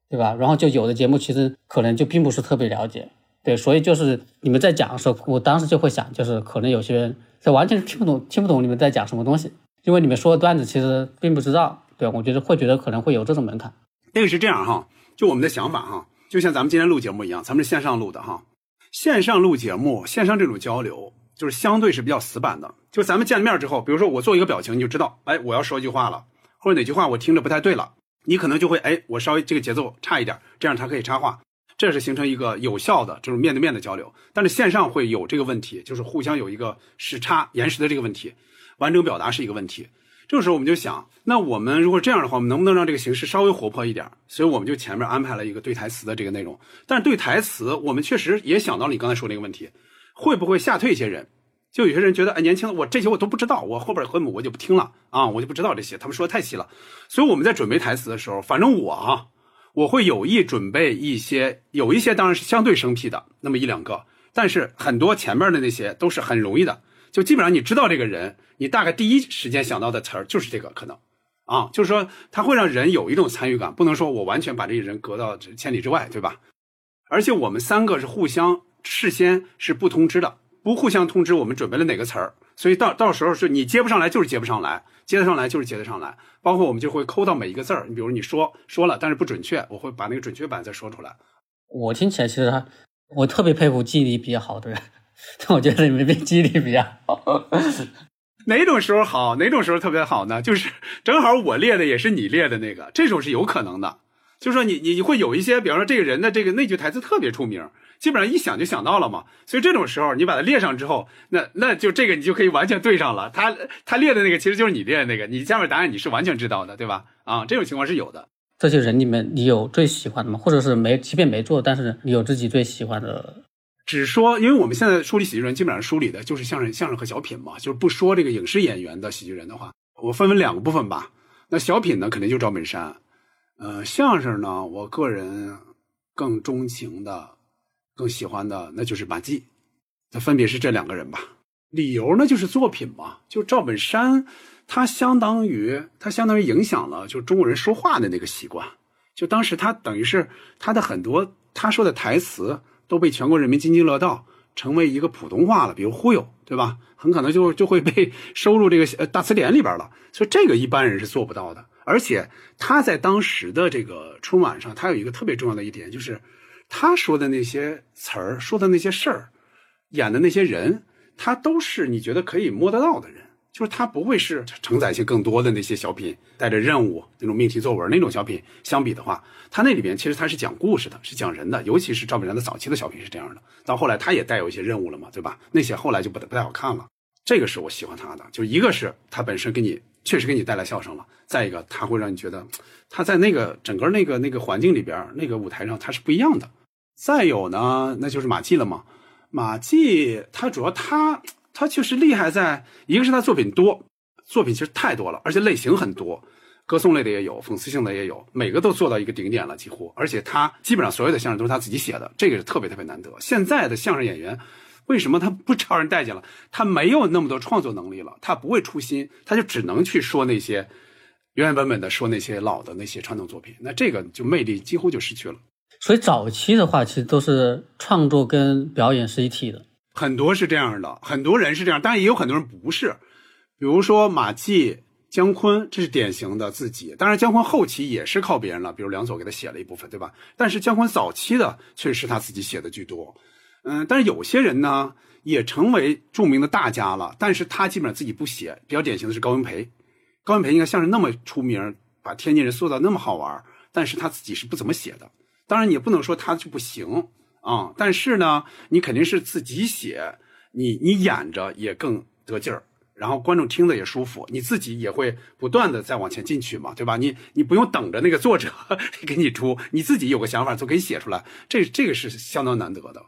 S2: 对吧？然后就有的节目其实可能就并不是特别了解。对，所以就是你们在讲的时候，我当时就会想，就是可能有些人他完全听不懂，听不懂你们在讲什么东西，因为你们说的段子其实并不知道。对，我觉得会觉得可能会有这种门槛。
S1: 那个是这样哈，就我们的想法哈，就像咱们今天录节目一样，咱们是线上录的哈，线上录节目，线上这种交流就是相对是比较死板的。就咱们见了面之后，比如说我做一个表情，你就知道，哎，我要说一句话了，或者哪句话我听着不太对了，你可能就会，哎，我稍微这个节奏差一点，这样它可以插话。这是形成一个有效的这种面对面的交流，但是线上会有这个问题，就是互相有一个时差延时的这个问题，完整表达是一个问题。这个时候我们就想，那我们如果这样的话，我们能不能让这个形式稍微活泼一点？所以我们就前面安排了一个对台词的这个内容。但是对台词，我们确实也想到了你刚才说那个问题，会不会吓退一些人？就有些人觉得，哎，年轻的我这些我都不知道，我后边和母我就不听了啊，我就不知道这些，他们说的太细了。所以我们在准备台词的时候，反正我啊。我会有意准备一些，有一些当然是相对生僻的那么一两个，但是很多前面的那些都是很容易的，就基本上你知道这个人，你大概第一时间想到的词儿就是这个可能，啊，就是说他会让人有一种参与感，不能说我完全把这个人隔到千里之外，对吧？而且我们三个是互相事先是不通知的，不互相通知我们准备了哪个词儿。所以到到时候是你接不上来就是接不上来，接得上来就是接得上来。包括我们就会抠到每一个字儿，你比如你说说了，但是不准确，我会把那个准确版再说出来。
S2: 我听起来其实我特别佩服记忆力比较好的人，但我觉得你们记忆力比较好。
S1: 哪种时候好？哪种时候特别好呢？就是正好我列的也是你列的那个，这种是有可能的。就是说你你你会有一些，比方说这个人的这个那句台词特别出名，基本上一想就想到了嘛。所以这种时候你把它列上之后，那那就这个你就可以完全对上了。他他列的那个其实就是你列的那个，你下面答案你是完全知道的，对吧？啊，这种情况是有的。
S2: 这些人里面，你有最喜欢的吗？或者是没，即便没做，但是你有自己最喜欢的？
S1: 只说，因为我们现在梳理喜剧人，基本上梳理的就是相声、相声和小品嘛，就是不说这个影视演员的喜剧人的话，我分为两个部分吧。那小品呢，肯定就赵本山。呃，相声呢，我个人更钟情的、更喜欢的，那就是马季。那分别是这两个人吧。理由呢，就是作品嘛，就赵本山。他相当于，他相当于影响了就中国人说话的那个习惯。就当时他等于是他的很多他说的台词都被全国人民津津乐道，成为一个普通话了。比如忽悠，对吧？很可能就就会被 <laughs> 收入这个呃大词典里边了。所以这个一般人是做不到的。而且他在当时的这个春晚上，他有一个特别重要的一点，就是他说的那些词儿、说的那些事儿、演的那些人，他都是你觉得可以摸得到的人。就是他不会是承载性更多的那些小品，带着任务那种命题作文那种小品相比的话，他那里边其实他是讲故事的，是讲人的，尤其是赵本山的早期的小品是这样的。到后来他也带有一些任务了嘛，对吧？那些后来就不不太好看了。这个是我喜欢他的，就一个是他本身给你确实给你带来笑声了，再一个他会让你觉得他在那个整个那个那个环境里边那个舞台上他是不一样的。再有呢，那就是马季了嘛，马季他主要他。他确实厉害，在一个是他作品多，作品其实太多了，而且类型很多，歌颂类的也有，讽刺性的也有，每个都做到一个顶点了，几乎。而且他基本上所有的相声都是他自己写的，这个是特别特别难得。现在的相声演员，为什么他不招人待见了？他没有那么多创作能力了，他不会出新，他就只能去说那些原原本本的说那些老的那些传统作品，那这个就魅力几乎就失去了。
S2: 所以早期的话，其实都是创作跟表演是一体的。
S1: 很多是这样的，很多人是这样，当然也有很多人不是。比如说马季、姜昆，这是典型的自己。当然，姜昆后期也是靠别人了，比如梁左给他写了一部分，对吧？但是姜昆早期的确实是他自己写的居多。嗯，但是有些人呢，也成为著名的大家了，但是他基本上自己不写。比较典型的是高文培，高文培应该像是那么出名，把天津人塑造那么好玩，但是他自己是不怎么写的。当然，你也不能说他就不行。啊，但是呢，你肯定是自己写，你你演着也更得劲儿，然后观众听着也舒服，你自己也会不断的再往前进去嘛，对吧？你你不用等着那个作者 <laughs> 给你出，你自己有个想法就可以写出来，这这个是相当难得的。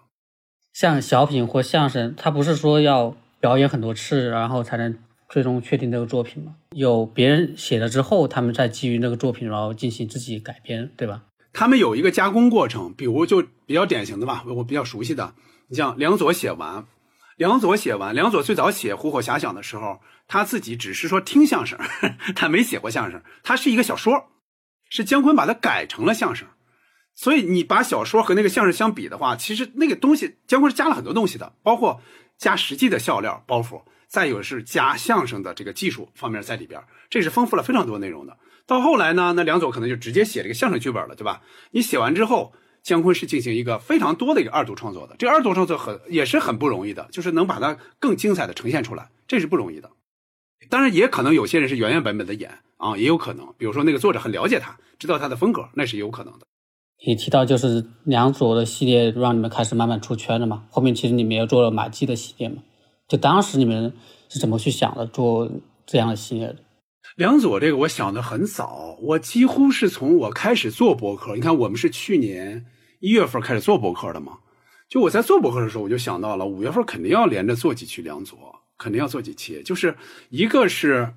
S2: 像小品或相声，它不是说要表演很多次，然后才能最终确定这个作品吗？有别人写了之后，他们再基于那个作品，然后进行自己改编，对吧？
S1: 他们有一个加工过程，比如就比较典型的吧，我比较熟悉的，你像梁左写完，梁左写完，梁左最早写《虎火遐想》的时候，他自己只是说听相声，<laughs> 他没写过相声，他是一个小说，是姜昆把它改成了相声，所以你把小说和那个相声相比的话，其实那个东西姜昆是加了很多东西的，包括加实际的笑料包袱，再有是加相声的这个技术方面在里边，这是丰富了非常多内容的。到后来呢，那梁左可能就直接写这个相声剧本了，对吧？你写完之后，姜昆是进行一个非常多的一个二度创作的。这二度创作很也是很不容易的，就是能把它更精彩的呈现出来，这是不容易的。当然，也可能有些人是原原本本的演啊，也有可能。比如说那个作者很了解他，知道他的风格，那是有可能的。
S2: 你提到就是梁左的系列让你们开始慢慢出圈了嘛？后面其实你们也做了马季的系列嘛？就当时你们是怎么去想的做这样的系列的？
S1: 梁左这个我想的很早，我几乎是从我开始做博客，你看我们是去年一月份开始做博客的嘛，就我在做博客的时候，我就想到了五月份肯定要连着做几期梁左，肯定要做几期，就是一个是，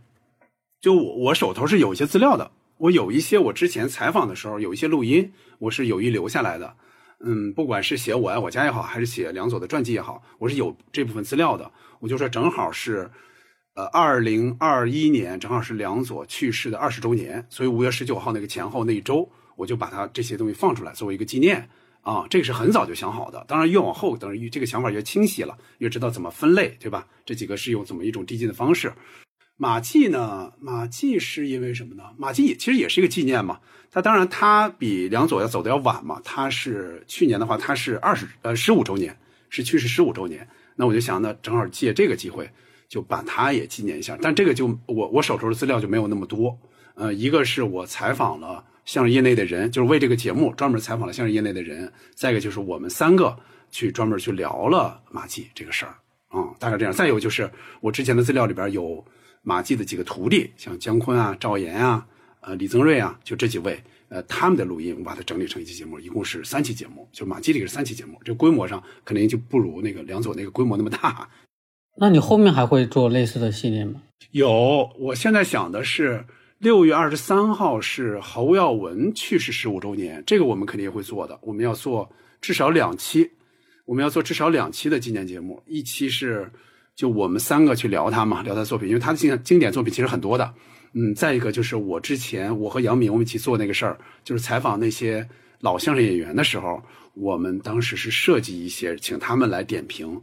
S1: 就我我手头是有一些资料的，我有一些我之前采访的时候有一些录音，我是有意留下来的，嗯，不管是写我爱我家也好，还是写梁左的传记也好，我是有这部分资料的，我就说正好是。呃，二零二一年正好是梁左去世的二十周年，所以五月十九号那个前后那一周，我就把他这些东西放出来作为一个纪念，啊，这个是很早就想好的。当然越往后，等于这个想法越清晰了，越知道怎么分类，对吧？这几个是用怎么一种递进的方式。马季呢？马季是因为什么呢？马季也其实也是一个纪念嘛。他当然他比梁左要走的要晚嘛。他是去年的话，他是二十呃十五周年，是去世十五周年。那我就想呢，正好借这个机会就把他也纪念一下。但这个就我我手头的资料就没有那么多。呃，一个是我采访了相声业内的人，就是为这个节目专门采访了相声业内的人。再一个就是我们三个去专门去聊了马季这个事儿啊，大概这样。再有就是我之前的资料里边有。马季的几个徒弟，像姜昆啊、赵岩啊、呃李增瑞啊，就这几位，呃他们的录音，我把它整理成一期节目，一共是三期节目。就马季这个是三期节目，这规模上肯定就不如那个梁左那个规模那么大。
S2: 那你后面还会做类似的系列吗？
S1: 有，我现在想的是六月二十三号是侯耀文去世十五周年，这个我们肯定也会做的。我们要做至少两期，我们要做至少两期的纪念节目，一期是。就我们三个去聊他嘛，聊他作品，因为他的经经典作品其实很多的。嗯，再一个就是我之前我和杨敏我们一起做那个事儿，就是采访那些老相声演员的时候，我们当时是设计一些请他们来点评，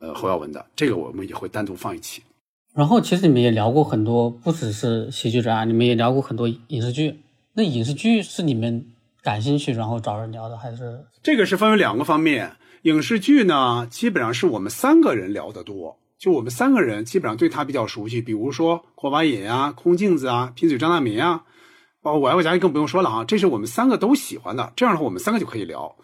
S1: 呃侯耀文的，这个我们也会单独放一期。
S2: 然后其实你们也聊过很多，不只是喜剧专，你们也聊过很多影视剧。那影视剧是你们感兴趣然后找人聊的，还是
S1: 这个是分为两个方面？影视剧呢，基本上是我们三个人聊得多。就我们三个人基本上对他比较熟悉，比如说郭把瘾啊、空镜子啊、贫嘴张大民啊，包括我爱我家就更不用说了啊，这是我们三个都喜欢的。这样的话，我们三个就可以聊。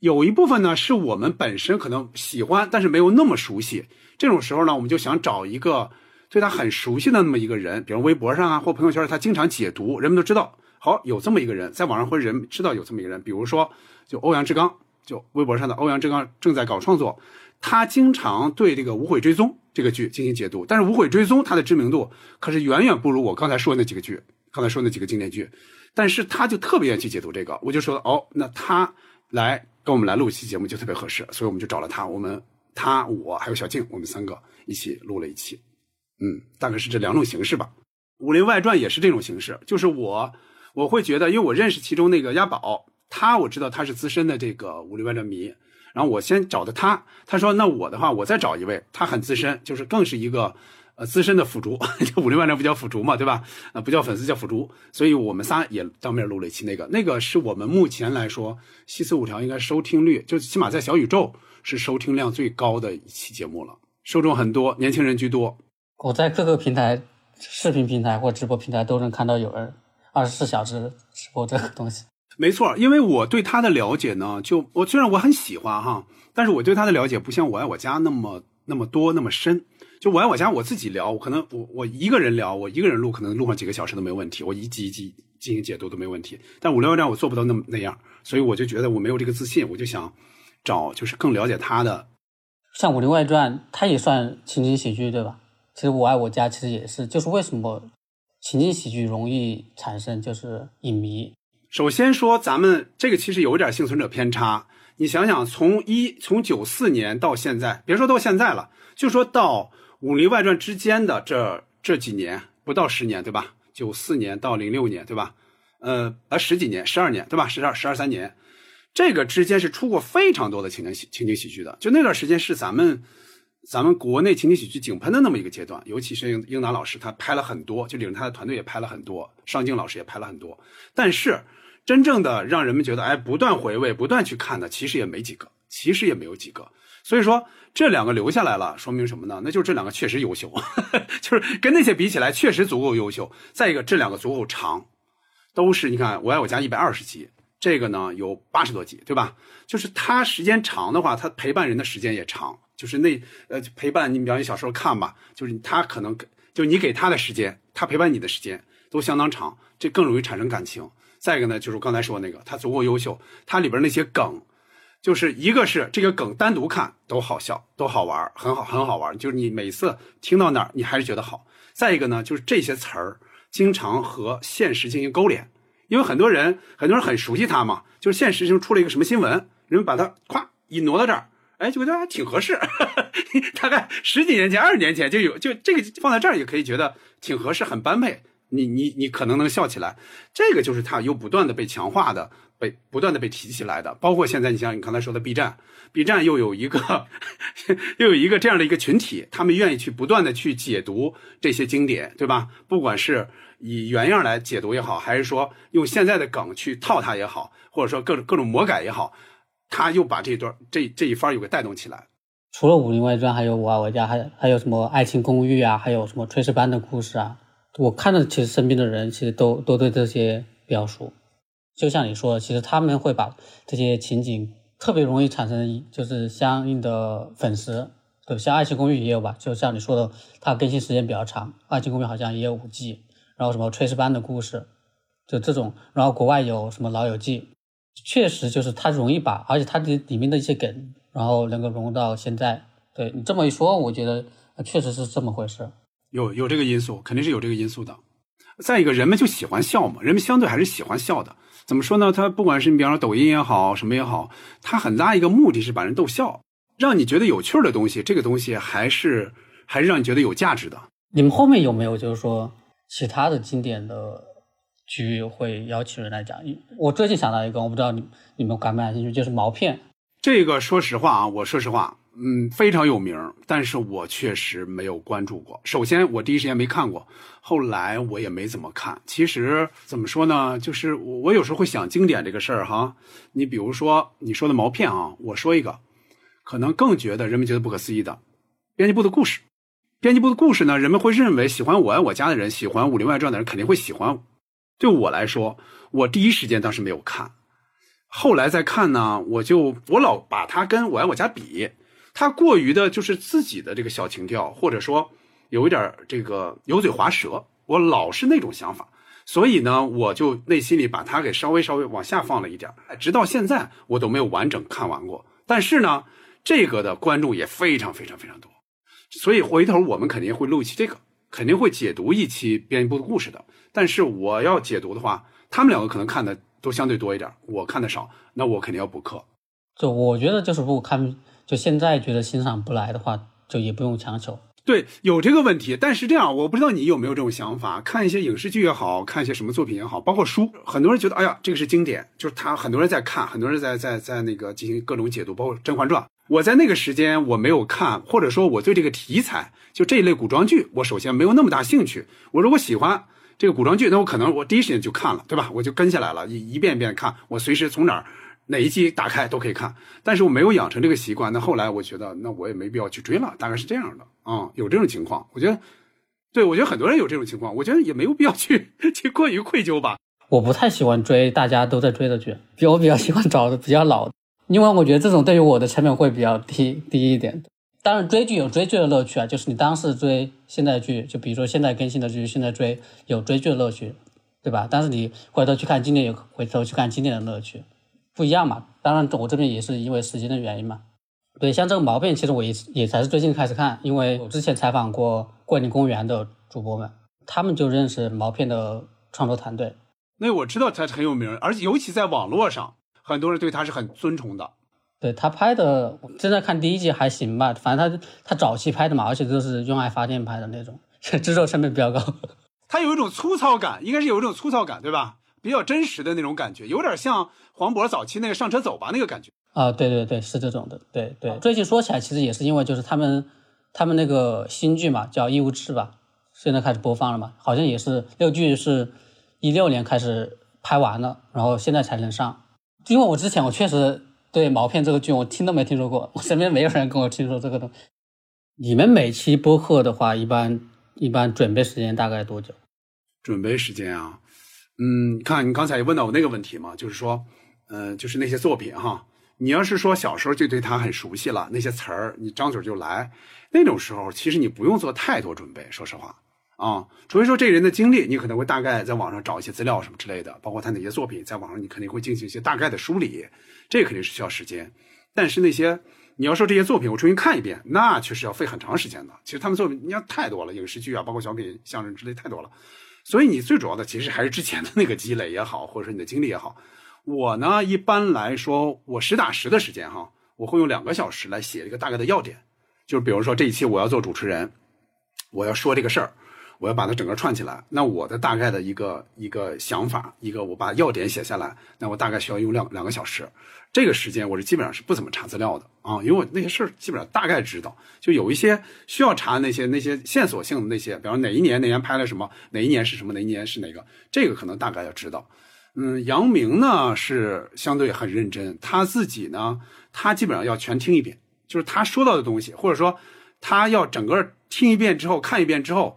S1: 有一部分呢是我们本身可能喜欢，但是没有那么熟悉。这种时候呢，我们就想找一个对他很熟悉的那么一个人，比如微博上啊或朋友圈他经常解读，人们都知道。好，有这么一个人，在网上会人知道有这么一个人，比如说就欧阳志刚，就微博上的欧阳志刚正在搞创作。他经常对这个《无悔追踪》这个剧进行解读，但是《无悔追踪》它的知名度可是远远不如我刚才说的那几个剧，刚才说那几个经典剧。但是他就特别愿意去解读这个，我就说哦，那他来跟我们来录一期节目就特别合适，所以我们就找了他。我们他我还有小静，我们三个一起录了一期。嗯，大概是这两种形式吧。《武林外传》也是这种形式，就是我我会觉得，因为我认识其中那个押宝，他我知道他是资深的这个《武林外传》迷。然后我先找的他，他说那我的话，我再找一位，他很资深，就是更是一个，呃，资深的腐竹，<laughs> 武林外传不叫腐竹嘛，对吧？呃，不叫粉丝叫腐竹，所以我们仨也当面录了一期那个，那个是我们目前来说西四五条应该收听率，就起码在小宇宙是收听量最高的一期节目了，受众很多，年轻人居多。
S2: 我在各个平台，视频平台或直播平台都能看到有人二十四小时直播这个东西。
S1: 没错，因为我对他的了解呢，就我虽然我很喜欢哈，但是我对他的了解不像我爱我家那么那么多那么深。就我爱我家我自己聊，我可能我我一个人聊，我一个人录，可能录上几个小时都没问题，我一集一集进行解读都没问题。但五六这我做不到那么那样，所以我就觉得我没有这个自信，我就想找就是更了解他的。
S2: 像《武林外传》，它也算情景喜剧对吧？其实我爱我家其实也是，就是为什么情景喜剧容易产生就是影迷。
S1: 首先说，咱们这个其实有点幸存者偏差。你想想，从一从九四年到现在，别说到现在了，就说到《武林外传》之间的这这几年，不到十年，对吧？九四年到零六年，对吧？呃，呃，十几年，十二年，对吧？十二十二三年，这个之间是出过非常多的情景喜情景喜剧的。就那段时间是咱们咱们国内情景喜剧井喷的那么一个阶段，尤其是英英达老师，他拍了很多，就领着他的团队也拍了很多，尚敬老师也拍了很多，但是。真正的让人们觉得哎，不断回味、不断去看的，其实也没几个，其实也没有几个。所以说这两个留下来了，说明什么呢？那就是这两个确实优秀，<laughs> 就是跟那些比起来，确实足够优秀。再一个，这两个足够长，都是你看，我爱我家一百二十集，这个呢有八十多集，对吧？就是它时间长的话，它陪伴人的时间也长。就是那呃陪伴你，比方你小时候看吧，就是他可能就你给他的时间，他陪伴你的时间都相当长，这更容易产生感情。再一个呢，就是我刚才说那个，它足够优秀，它里边那些梗，就是一个是这个梗单独看都好笑，都好玩，很好，很好玩，就是你每次听到那儿，你还是觉得好。再一个呢，就是这些词儿经常和现实进行勾连，因为很多人很多人很熟悉它嘛，就是现实中出了一个什么新闻，人们把它咵一挪到这儿，哎，就觉得还挺合适。<laughs> 大概十几年前、二十年前就有，就这个放在这儿也可以觉得挺合适，很般配。你你你可能能笑起来。这个就是它又不断的被强化的，被不断的被提起来的。包括现在，你像你刚才说的 B 站，B 站又有一个 <laughs> 又有一个这样的一个群体，他们愿意去不断的去解读这些经典，对吧？不管是以原样来解读也好，还是说用现在的梗去套它也好，或者说各种各种魔改也好，他又把这段这这一番又给带动起来。
S2: 除了《武林外传》，还有《我爱我家》，还还有什么《爱情公寓》啊，还有什么《炊事班的故事》啊。我看到其实身边的人其实都都对这些比较熟。就像你说的，其实他们会把这些情景特别容易产生就是相应的粉丝。对，像《爱情公寓》也有吧？就像你说的，它更新时间比较长，《爱情公寓》好像也有五季。然后什么《炊事班的故事》，就这种。然后国外有什么《老友记》，确实就是它容易把，而且它的里面的一些梗。然后能够融入到现在，对你这么一说，我觉得确实是这么回事。
S1: 有有这个因素，肯定是有这个因素的。再一个，人们就喜欢笑嘛，人们相对还是喜欢笑的。怎么说呢？他不管是你比方说抖音也好，什么也好，它很大一个目的是把人逗笑，让你觉得有趣的东西，这个东西还是还是让你觉得有价值的。
S2: 你们后面有没有就是说其他的经典的剧会邀请人来讲？我最近想到一个，我不知道你你们感不感兴趣，就是毛片。
S1: 这个说实话啊，我说实话，嗯，非常有名，但是我确实没有关注过。首先，我第一时间没看过，后来我也没怎么看。其实怎么说呢，就是我我有时候会想经典这个事儿哈。你比如说你说的毛片啊，我说一个，可能更觉得人们觉得不可思议的，编辑部的故事。编辑部的故事呢，人们会认为喜欢我爱我家的人，喜欢《武林外传》的人肯定会喜欢。对我来说，我第一时间当时没有看。后来再看呢，我就我老把它跟我爱我家比，他过于的就是自己的这个小情调，或者说有一点这个油嘴滑舌，我老是那种想法，所以呢，我就内心里把它给稍微稍微往下放了一点，直到现在我都没有完整看完过。但是呢，这个的观众也非常非常非常多，所以回头我们肯定会录一期这个，肯定会解读一期编辑部的故事的。但是我要解读的话，他们两个可能看的。都相对多一点，我看的少，那我肯定要补课。
S2: 就我觉得，就是如果看，就现在觉得欣赏不来的话，就也不用强求。
S1: 对，有这个问题。但是这样，我不知道你有没有这种想法，看一些影视剧也好看一些什么作品也好，包括书，很多人觉得，哎呀，这个是经典，就是他很多人在看，很多人在在在那个进行各种解读，包括《甄嬛传》。我在那个时间我没有看，或者说我对这个题材，就这一类古装剧，我首先没有那么大兴趣。我如果喜欢。这个古装剧，那我可能我第一时间就看了，对吧？我就跟下来了，一一遍一遍看，我随时从哪儿哪一集打开都可以看。但是我没有养成这个习惯，那后来我觉得，那我也没必要去追了，大概是这样的啊，有这种情况。我觉得，对我觉得很多人有这种情况，我觉得也没有必要去 <laughs> 去过于愧疚吧。
S2: 我不太喜欢追大家都在追的剧，比我比较喜欢找的比较老，因为我觉得这种对于我的成本会比较低低一点。当然，追剧有追剧的乐趣啊，就是你当时追现代剧，就比如说现在更新的剧，现在追有追剧的乐趣，对吧？但是你回头去看经典，有回头去看经典的乐趣，不一样嘛。当然，我这边也是因为时间的原因嘛。对，像这个毛片，其实我也也才是最近开始看，因为我之前采访过桂林公园的主播们，他们就认识毛片的创作团队。
S1: 那我知道他很有名，而且尤其在网络上，很多人对他是很尊崇的。
S2: 对他拍的，我现在看第一季还行吧，反正他他早期拍的嘛，而且都是用爱发电拍的那种，<laughs> 制作成本比较高。
S1: 他有一种粗糙感，应该是有一种粗糙感，对吧？比较真实的那种感觉，有点像黄渤早期那个上车走吧那个感觉。
S2: 啊，对对对，是这种的，对对。最近说起来，其实也是因为就是他们他们那个新剧嘛，叫《义务制》吧，现在开始播放了嘛，好像也是六剧是一六年开始拍完了，然后现在才能上。因为我之前我确实。对毛片这个剧，我听都没听说过，我身边没有人跟我听说这个东西。你们每期播客的话，一般一般准备时间大概多久？
S1: 准备时间啊，嗯，看你刚才也问到我那个问题嘛，就是说，呃，就是那些作品哈，你要是说小时候就对他很熟悉了，那些词儿你张嘴就来，那种时候其实你不用做太多准备，说实话。啊，除非说这个人的经历，你可能会大概在网上找一些资料什么之类的，包括他哪些作品，在网上你肯定会进行一些大概的梳理，这肯定是需要时间。但是那些你要说这些作品我重新看一遍，那确实要费很长时间的。其实他们作品你要太多了，影视剧啊，包括小品、相声之类太多了。所以你最主要的其实还是之前的那个积累也好，或者说你的经历也好。我呢，一般来说，我实打实的时间哈，我会用两个小时来写一个大概的要点，就是比如说这一期我要做主持人，我要说这个事儿。我要把它整个串起来，那我的大概的一个一个想法，一个我把要点写下来，那我大概需要用两两个小时。这个时间我是基本上是不怎么查资料的啊，因为我那些事儿基本上大概知道，就有一些需要查那些那些线索性的那些，比方哪一年哪年拍了什么，哪一年是什么，哪一年是哪个，这个可能大概要知道。嗯，杨明呢是相对很认真，他自己呢，他基本上要全听一遍，就是他说到的东西，或者说他要整个听一遍之后看一遍之后。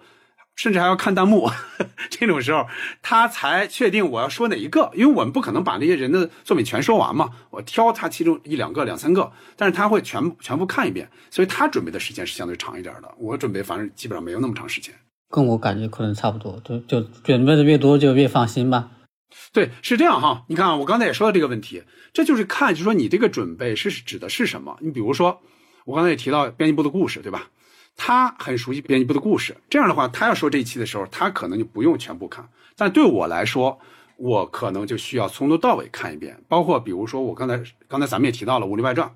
S1: 甚至还要看弹幕，<laughs> 这种时候他才确定我要说哪一个，因为我们不可能把那些人的作品全说完嘛，我挑他其中一两个、两三个，但是他会全全部看一遍，所以他准备的时间是相对长一点的。我准备反正基本上没有那么长时间，
S2: 跟我感觉可能差不多，就就准备的越多就越放心吧。
S1: 对，是这样哈。你看，我刚才也说到这个问题，这就是看，就是说你这个准备是指的是什么？你比如说，我刚才也提到编辑部的故事，对吧？他很熟悉编辑部的故事，这样的话，他要说这一期的时候，他可能就不用全部看。但对我来说，我可能就需要从头到尾看一遍。包括比如说，我刚才刚才咱们也提到了《武林外传》，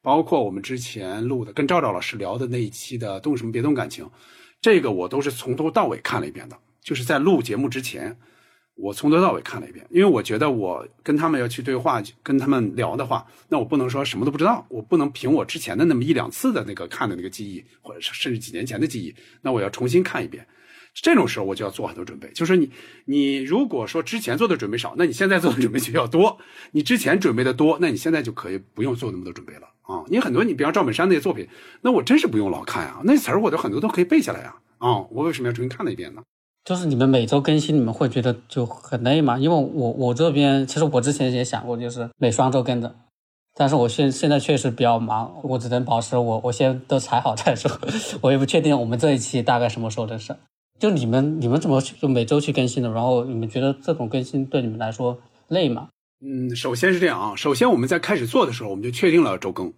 S1: 包括我们之前录的跟赵赵老师聊的那一期的《动什么别动感情》，这个我都是从头到尾看了一遍的，就是在录节目之前。我从头到尾看了一遍，因为我觉得我跟他们要去对话，跟他们聊的话，那我不能说什么都不知道，我不能凭我之前的那么一两次的那个看的那个记忆，或者甚至几年前的记忆，那我要重新看一遍。这种时候我就要做很多准备，就是你，你如果说之前做的准备少，那你现在做的准备就要多；你之前准备的多，那你现在就可以不用做那么多准备了啊。你很多，你比方赵本山那些作品，那我真是不用老看啊，那词儿我都很多都可以背下来啊。啊，我为什么要重新看了一遍呢？
S2: 就是你们每周更新，你们会觉得就很累吗？因为我我这边其实我之前也想过，就是每双周更的，但是我现现在确实比较忙，我只能保持我我先都踩好再说，<laughs> 我也不确定我们这一期大概什么时候的事。就你们你们怎么就每周去更新的？然后你们觉得这种更新对你们来说累吗？
S1: 嗯，首先是这样啊，首先我们在开始做的时候，我们就确定了周更，因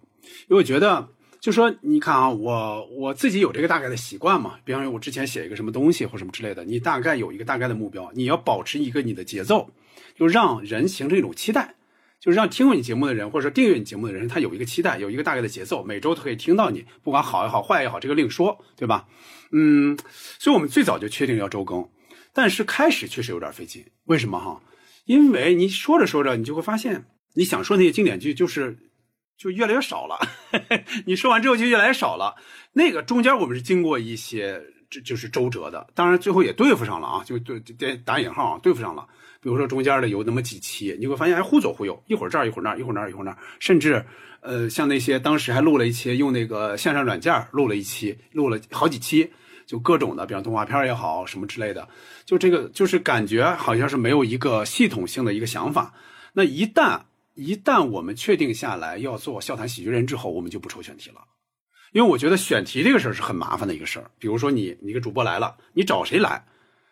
S1: 为我觉得。就说你看啊，我我自己有这个大概的习惯嘛，比方说我之前写一个什么东西或什么之类的，你大概有一个大概的目标，你要保持一个你的节奏，就让人形成一种期待，就是让听过你节目的人或者说订阅你节目的人，他有一个期待，有一个大概的节奏，每周都可以听到你，不管好也好，坏也好，这个另说，对吧？嗯，所以我们最早就确定要周更，但是开始确实有点费劲，为什么哈？因为你说着说着，你就会发现你想说那些经典剧就是。就越来越少了，<laughs> 你说完之后就越来越少了。那个中间我们是经过一些，这就是周折的，当然最后也对付上了啊，就对对打引号，对付上了。比如说中间的有那么几期，你会发现哎忽左忽右，一会儿这儿一会儿那儿，一会儿那儿一会儿那儿，甚至呃像那些当时还录了一期用那个线上软件录了一期，录了好几期，就各种的，比方动画片也好什么之类的，就这个就是感觉好像是没有一个系统性的一个想法。那一旦一旦我们确定下来要做笑谈喜剧人之后，我们就不抽选题了，因为我觉得选题这个事儿是很麻烦的一个事儿。比如说你你一个主播来了，你找谁来，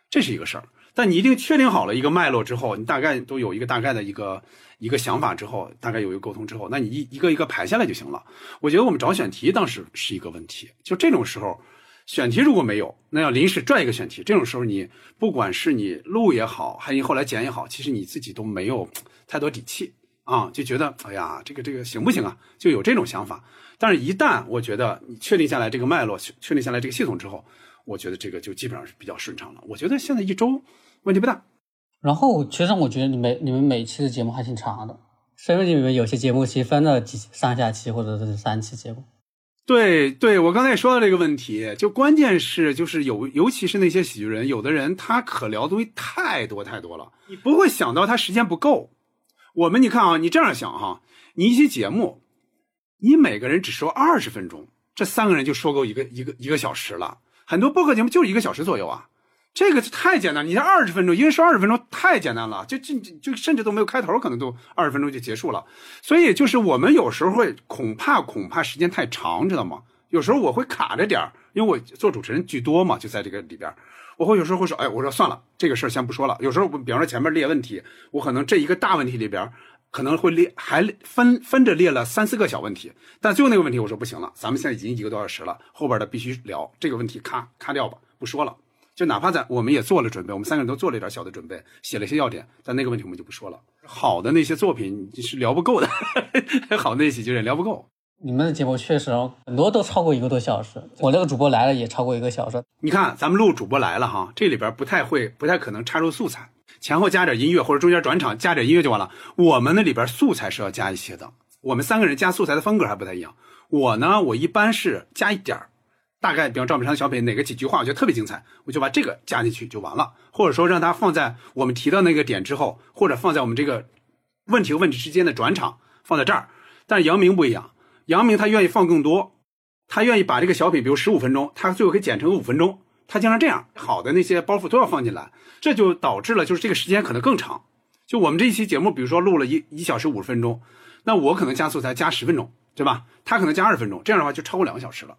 S1: 这是一个事儿。但你一定确定好了一个脉络之后，你大概都有一个大概的一个一个想法之后，大概有一个沟通之后，那你一一个一个排下来就行了。我觉得我们找选题当时是一个问题，就这种时候，选题如果没有，那要临时拽一个选题，这种时候你不管是你录也好，还是你后来剪也好，其实你自己都没有 <tsk> 太多底气。啊，就觉得哎呀，这个这个行不行啊？就有这种想法。但是，一旦我觉得你确定下来这个脉络，确定下来这个系统之后，我觉得这个就基本上是比较顺畅了。我觉得现在一周问题不大。
S2: 然后，其实我觉得你每你们每期的节目还挺长的，因为你们有些节目其实分了几上下期或者是三期节目。
S1: 对对，我刚才也说到这个问题，就关键是就是有，尤其是那些喜剧人，有的人他可聊的东西太多太多了，你不会想到他时间不够。我们你看啊，你这样想哈，你一期节目，你每个人只说二十分钟，这三个人就说够一个一个一个小时了。很多播客节目就一个小时左右啊，这个太简单。你这二十分钟，一人说二十分钟，太简单了，就就就甚至都没有开头，可能都二十分钟就结束了。所以就是我们有时候会恐怕恐怕时间太长，知道吗？有时候我会卡着点儿，因为我做主持人居多嘛，就在这个里边。我会有时候会说，哎，我说算了，这个事儿先不说了。有时候，比方说前面列问题，我可能这一个大问题里边可能会列，还分分着列了三四个小问题。但最后那个问题，我说不行了，咱们现在已经一个多小时了，后边的必须聊这个问题，咔咔掉吧，不说了。就哪怕咱我们也做了准备，我们三个人都做了一点小的准备，写了一些要点，但那个问题我们就不说了。好的那些作品是聊不够的，<laughs> 好的那些就是聊不够。
S2: 你们的节目确实很多都超过一个多小时，我那个主播来了也超过一个小时。
S1: 你看，咱们录主播来了哈，这里边不太会，不太可能插入素材，前后加点音乐或者中间转场加点音乐就完了。我们那里边素材是要加一些的，我们三个人加素材的风格还不太一样。我呢，我一般是加一点儿，大概比方赵本山的小品哪个几句话我觉得特别精彩，我就把这个加进去就完了，或者说让它放在我们提到那个点之后，或者放在我们这个问题和问题之间的转场放在这儿。但是杨明不一样。杨明他愿意放更多，他愿意把这个小品，比如十五分钟，他最后可以剪成个五分钟，他经常这样，好的那些包袱都要放进来，这就导致了就是这个时间可能更长。就我们这一期节目，比如说录了一一小时五十分钟，那我可能加素材加十分钟，对吧？他可能加二十分钟，这样的话就超过两个小时了。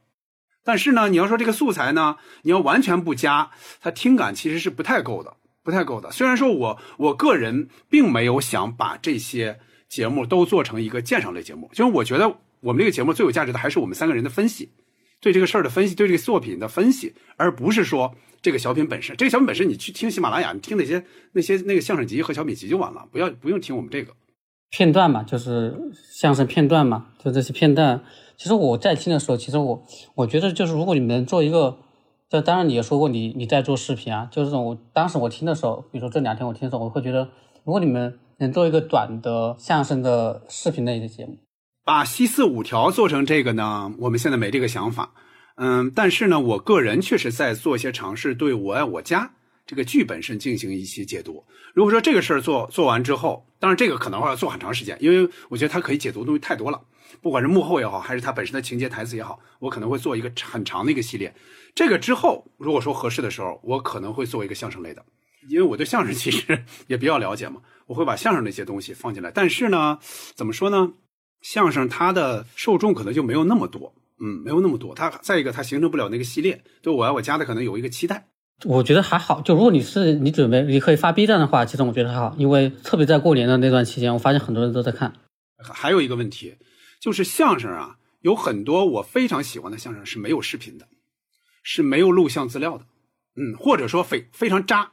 S1: 但是呢，你要说这个素材呢，你要完全不加，它听感其实是不太够的，不太够的。虽然说我我个人并没有想把这些节目都做成一个鉴赏类节目，就是我觉得。我们这个节目最有价值的还是我们三个人的分析，对这个事儿的分析，对这个作品的分析，而不是说这个小品本身。这个小品本身，你去听喜马拉雅，你听那些那些那个相声集和小品集就完了，不要不用听我们这个
S2: 片段嘛，就是相声片段嘛，就这些片段。其实我在听的时候，其实我我觉得就是如果你们做一个，就当然你也说过你你在做视频啊，就是这种。我当时我听的时候，比如说这两天我听的时候，我会觉得，如果你们能做一个短的相声的视频类的节目。
S1: 把西四五条做成这个呢？我们现在没这个想法，嗯，但是呢，我个人确实在做一些尝试，对我爱我家这个剧本身进行一些解读。如果说这个事儿做做完之后，当然这个可能会要做很长时间，因为我觉得它可以解读的东西太多了，不管是幕后也好，还是它本身的情节台词也好，我可能会做一个很长的一个系列。这个之后，如果说合适的时候，我可能会做一个相声类的，因为我对相声其实 <laughs> 也比较了解嘛，我会把相声那些东西放进来。但是呢，怎么说呢？相声它的受众可能就没有那么多，嗯，没有那么多。它再一个，它形成不了那个系列。对我爱我家的可能有一个期待。
S2: 我觉得还好。就如果你是你准备你可以发 B 站的话，其实我觉得还好，因为特别在过年的那段期间，我发现很多人都在看。
S1: 还有一个问题就是相声啊，有很多我非常喜欢的相声是没有视频的，是没有录像资料的，嗯，或者说非非常渣，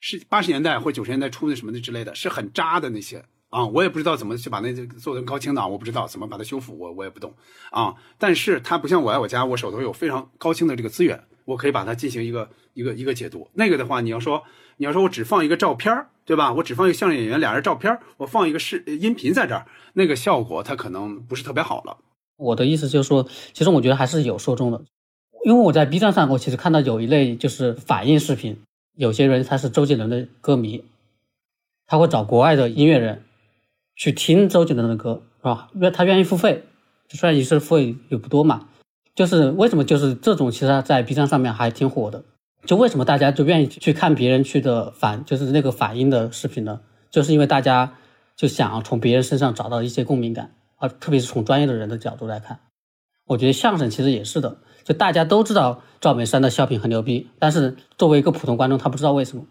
S1: 是八十年代或九十年代初的什么的之类的，是很渣的那些。啊，我也不知道怎么去把那做成高清的，我不知道怎么把它修复，我我也不懂啊。但是它不像我爱我家，我手头有非常高清的这个资源，我可以把它进行一个一个一个解读。那个的话，你要说你要说我只放一个照片对吧？我只放一个相声演员俩人照片我放一个视音频在这儿，那个效果它可能不是特别好了。
S2: 我的意思就是说，其实我觉得还是有受众的，因为我在 B 站上，我其实看到有一类就是反应视频，有些人他是周杰伦的歌迷，他会找国外的音乐人。去听周杰伦的歌是吧？因为他愿意付费，虽然一次付费也不多嘛。就是为什么就是这种，其实在 B 站上面还挺火的。就为什么大家就愿意去看别人去的反，就是那个反应的视频呢？就是因为大家就想从别人身上找到一些共鸣感，啊，特别是从专业的人的角度来看。我觉得相声其实也是的，就大家都知道赵本山的笑品很牛逼，但是作为一个普通观众，他不知道为什么。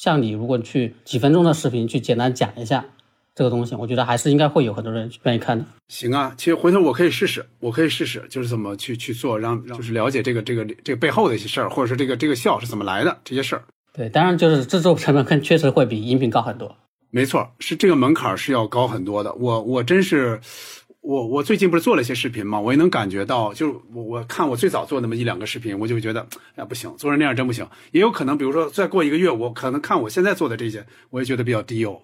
S2: 像你，如果去几分钟的视频去简单讲一下。这个东西，我觉得还是应该会有很多人愿意看的。
S1: 行啊，其实回头我可以试试，我可以试试，就是怎么去去做，让就是了解这个这个这个背后的一些事儿，或者是这个这个笑是怎么来的这些事儿。
S2: 对，当然就是制作成本肯确实会比音频高很多。
S1: 没错，是这个门槛是要高很多的。我我真是，我我最近不是做了一些视频嘛，我也能感觉到，就是我我看我最早做那么一两个视频，我就觉得哎不行，做成那样真不行。也有可能，比如说再过一个月，我可能看我现在做的这些，我也觉得比较低哦。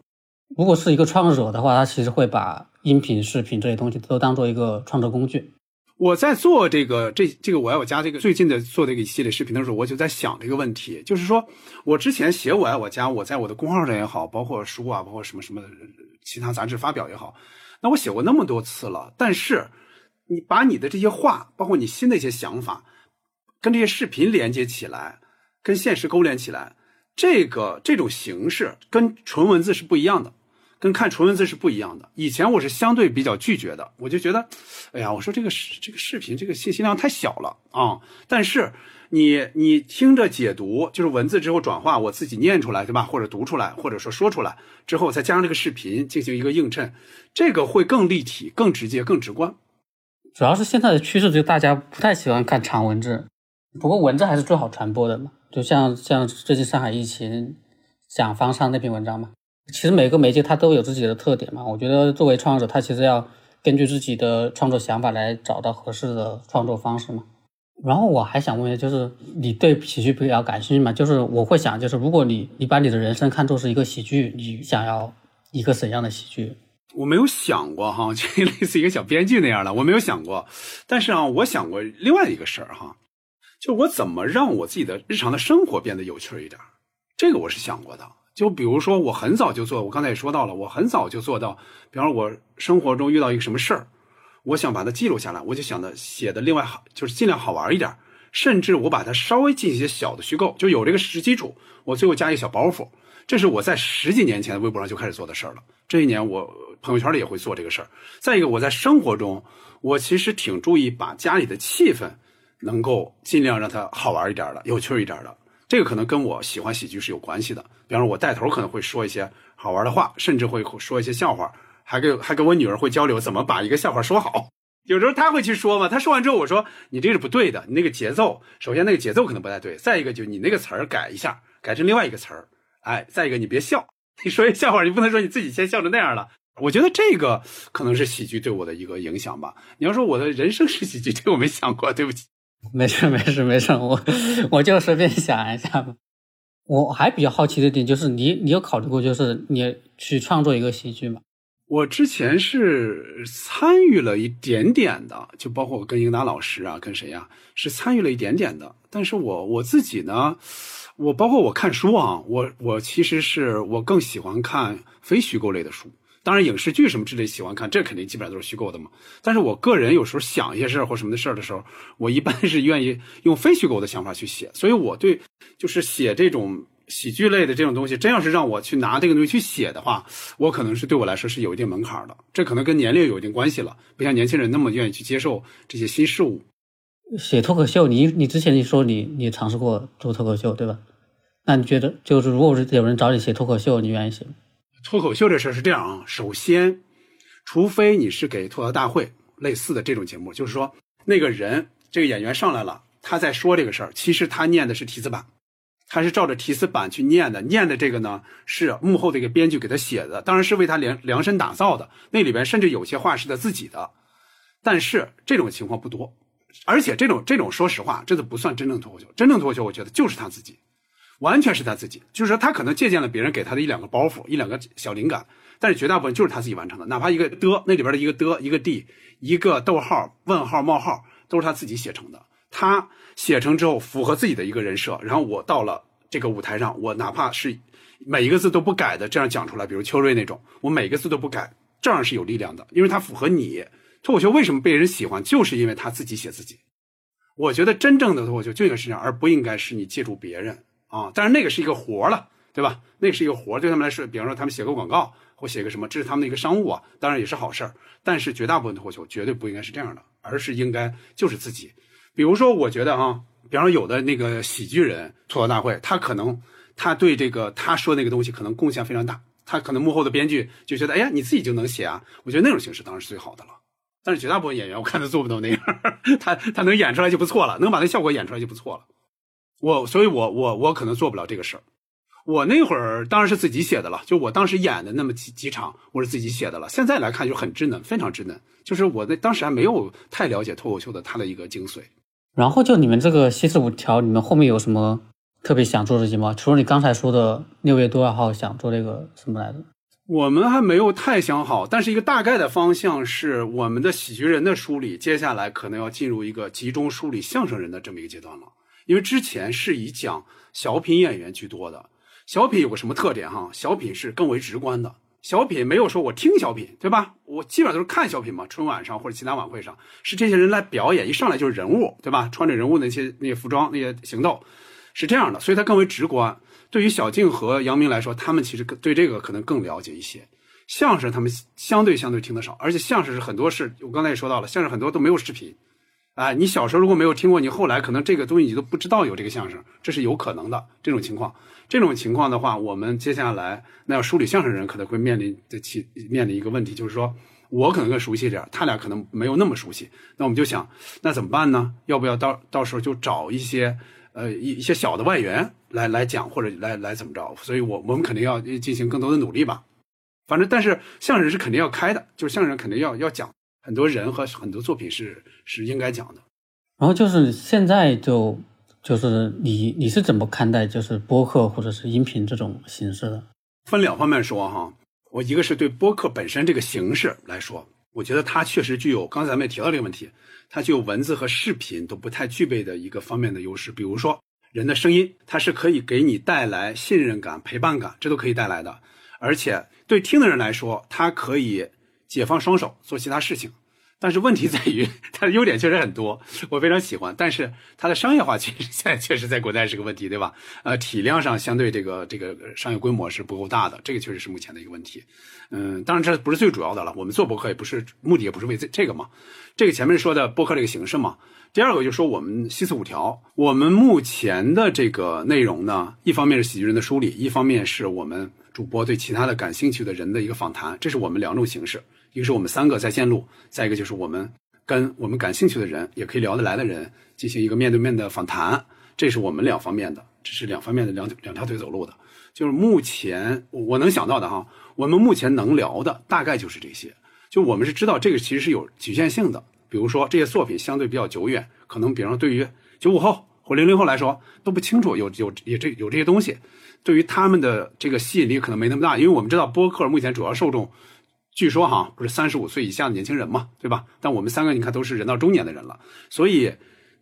S2: 如果是一个创作者的话，他其实会把音频、视频这些东西都当做一个创作工具。
S1: 我在做这个这这个我爱我家这个最近的做这个一系列视频的时候，我就在想这个问题，就是说我之前写我爱我家，我在我的公号上也好，包括书啊，包括什么什么其他杂志发表也好，那我写过那么多次了，但是你把你的这些话，包括你新的一些想法，跟这些视频连接起来，跟现实勾连起来，这个这种形式跟纯文字是不一样的。跟看纯文字是不一样的。以前我是相对比较拒绝的，我就觉得，哎呀，我说这个视这个视频这个信息量太小了啊。但是你你听着解读，就是文字之后转化，我自己念出来对吧？或者读出来，或者说说出来之后，再加上这个视频进行一个映衬，这个会更立体、更直接、更直观。
S2: 主要是现在的趋势，就大家不太喜欢看长文字，不过文字还是最好传播的嘛。就像像最近上海疫情讲方舱那篇文章嘛。其实每个媒介它都有自己的特点嘛，我觉得作为创作者，他其实要根据自己的创作想法来找到合适的创作方式嘛。然后我还想问一下，就是你对喜剧比较感兴趣吗？就是我会想，就是如果你你把你的人生看作是一个喜剧，你想要一个怎样的喜剧？
S1: 我没有想过哈，<laughs> 就类似一个小编剧那样的，我没有想过。但是啊，我想过另外一个事儿哈，就我怎么让我自己的日常的生活变得有趣一点，这个我是想过的。就比如说，我很早就做，我刚才也说到了，我很早就做到，比方我生活中遇到一个什么事儿。我想把它记录下来，我就想的写的另外好，就是尽量好玩一点，甚至我把它稍微进一些小的虚构，就有这个实基础，我最后加一个小包袱。这是我在十几年前微博上就开始做的事儿了。这一年我朋友圈里也会做这个事儿。再一个，我在生活中，我其实挺注意把家里的气氛能够尽量让它好玩一点的、有趣一点的。这个可能跟我喜欢喜剧是有关系的。比方说，我带头可能会说一些好玩的话，甚至会说一些笑话。还跟还跟我女儿会交流怎么把一个笑话说好，有时候她会去说嘛，她说完之后我说你这是不对的，你那个节奏，首先那个节奏可能不太对，再一个就你那个词儿改一下，改成另外一个词儿，哎，再一个你别笑，<laughs> 你说一笑话你不能说你自己先笑成那样了，我觉得这个可能是喜剧对我的一个影响吧。你要说我的人生是喜剧，这我没想过，对不起。<laughs>
S2: 没事没事没事，我我就随便想一下吧。我还比较好奇的点就是你你有考虑过就是你去创作一个喜剧吗？
S1: 我之前是参与了一点点的，就包括我跟英达老师啊，跟谁呀，是参与了一点点的。但是我我自己呢，我包括我看书啊，我我其实是我更喜欢看非虚构类的书。当然，影视剧什么之类喜欢看，这肯定基本上都是虚构的嘛。但是我个人有时候想一些事儿或什么的事儿的时候，我一般是愿意用非虚构的想法去写。所以我对就是写这种。喜剧类的这种东西，真要是让我去拿这个东西去写的话，我可能是对我来说是有一定门槛的。这可能跟年龄有一定关系了，不像年轻人那么愿意去接受这些新事物。
S2: 写脱口秀，你你之前你说你你尝试过做脱口秀，对吧？那你觉得就是如果是有人找你写脱口秀，你愿意写吗？
S1: 脱口秀这事儿是这样啊，首先，除非你是给吐槽大会类似的这种节目，就是说那个人这个演员上来了，他在说这个事儿，其实他念的是提词板。他是照着提词板去念的，念的这个呢是幕后的一个编剧给他写的，当然是为他量量身打造的。那里边甚至有些话是他自己的，但是这种情况不多，而且这种这种说实话，这都不算真正脱口秀。真正脱口秀，我觉得就是他自己，完全是他自己。就是说，他可能借鉴了别人给他的一两个包袱、一两个小灵感，但是绝大部分就是他自己完成的。哪怕一个的那里边的一个的、一个 d、一个逗号、问号、冒号，都是他自己写成的。他。写成之后符合自己的一个人设，然后我到了这个舞台上，我哪怕是每一个字都不改的这样讲出来，比如秋瑞那种，我每个字都不改，这样是有力量的，因为他符合你。脱口秀为什么被人喜欢，就是因为他自己写自己。我觉得真正的脱口秀就应该是这样，而不应该是你借助别人啊。但是那个是一个活了，对吧？那个是一个活，对他们来说，比方说他们写个广告或写个什么，这是他们的一个商务啊，当然也是好事儿。但是绝大部分脱口秀绝对不应该是这样的，而是应该就是自己。比如说，我觉得啊，比方说有的那个喜剧人吐槽大会，他可能他对这个他说那个东西可能贡献非常大，他可能幕后的编剧就觉得，哎呀，你自己就能写啊。我觉得那种形式当然是最好的了。但是绝大部分演员我看他做不到那样，<laughs> 他他能演出来就不错了，能把那效果演出来就不错了。我所以，我我我可能做不了这个事儿。我那会儿当然是自己写的了，就我当时演的那么几几场，我是自己写的了。现在来看就很稚嫩，非常稚嫩。就是我那当时还没有太了解脱口秀的它的一个精髓。
S2: 然后就你们这个西四五条，你们后面有什么特别想做的节目吗？除了你刚才说的六月多少号想做那个什么来着？
S1: 我们还没有太想好，但是一个大概的方向是，我们的喜剧人的梳理，接下来可能要进入一个集中梳理相声人的这么一个阶段了。因为之前是以讲小品演员居多的，小品有个什么特点哈？小品是更为直观的。小品没有说我听小品，对吧？我基本上都是看小品嘛。春晚上或者其他晚会上，是这些人来表演，一上来就是人物，对吧？穿着人物那些那些服装那些行动，是这样的，所以它更为直观。对于小静和杨明来说，他们其实对这个可能更了解一些。相声他们相对相对听得少，而且相声是很多是我刚才也说到了，相声很多都没有视频。哎，你小时候如果没有听过，你后来可能这个东西你都不知道有这个相声，这是有可能的这种情况。这种情况的话，我们接下来那要梳理相声人可能会面临的其面临一个问题，就是说我可能更熟悉点他俩可能没有那么熟悉。那我们就想，那怎么办呢？要不要到到时候就找一些呃一一些小的外援来来讲，或者来来怎么着？所以我我们肯定要进行更多的努力吧。反正但是相声是肯定要开的，就是相声肯定要要讲。很多人和很多作品是是应该讲的。
S2: 然后就是现在就就是你你是怎么看待就是播客或者是音频这种形式的？
S1: 分两方面说哈，我一个是对播客本身这个形式来说，我觉得它确实具有刚才咱们也提到这个问题，它具有文字和视频都不太具备的一个方面的优势。比如说人的声音，它是可以给你带来信任感、陪伴感，这都可以带来的。而且对听的人来说，它可以解放双手做其他事情。但是问题在于，它的优点确实很多，我非常喜欢。但是它的商业化其实现在确实在国内是个问题，对吧？呃，体量上相对这个这个商业规模是不够大的，这个确实是目前的一个问题。嗯，当然这不是最主要的了。我们做博客也不是目的，也不是为这这个嘛。这个前面说的博客这个形式嘛。第二个就是说我们西四五条，我们目前的这个内容呢，一方面是喜剧人的梳理，一方面是我们主播对其他的感兴趣的人的一个访谈，这是我们两种形式。一个是我们三个在线录，再一个就是我们跟我们感兴趣的人，也可以聊得来的人进行一个面对面的访谈，这是我们两方面的，这是两方面的两两条腿走路的。就是目前我能想到的哈，我们目前能聊的大概就是这些。就我们是知道这个其实是有局限性的，比如说这些作品相对比较久远，可能比方说对于九五后或零零后来说都不清楚有有有这有这些东西，对于他们的这个吸引力可能没那么大，因为我们知道播客目前主要受众。据说哈，不是三十五岁以下的年轻人嘛，对吧？但我们三个你看都是人到中年的人了，所以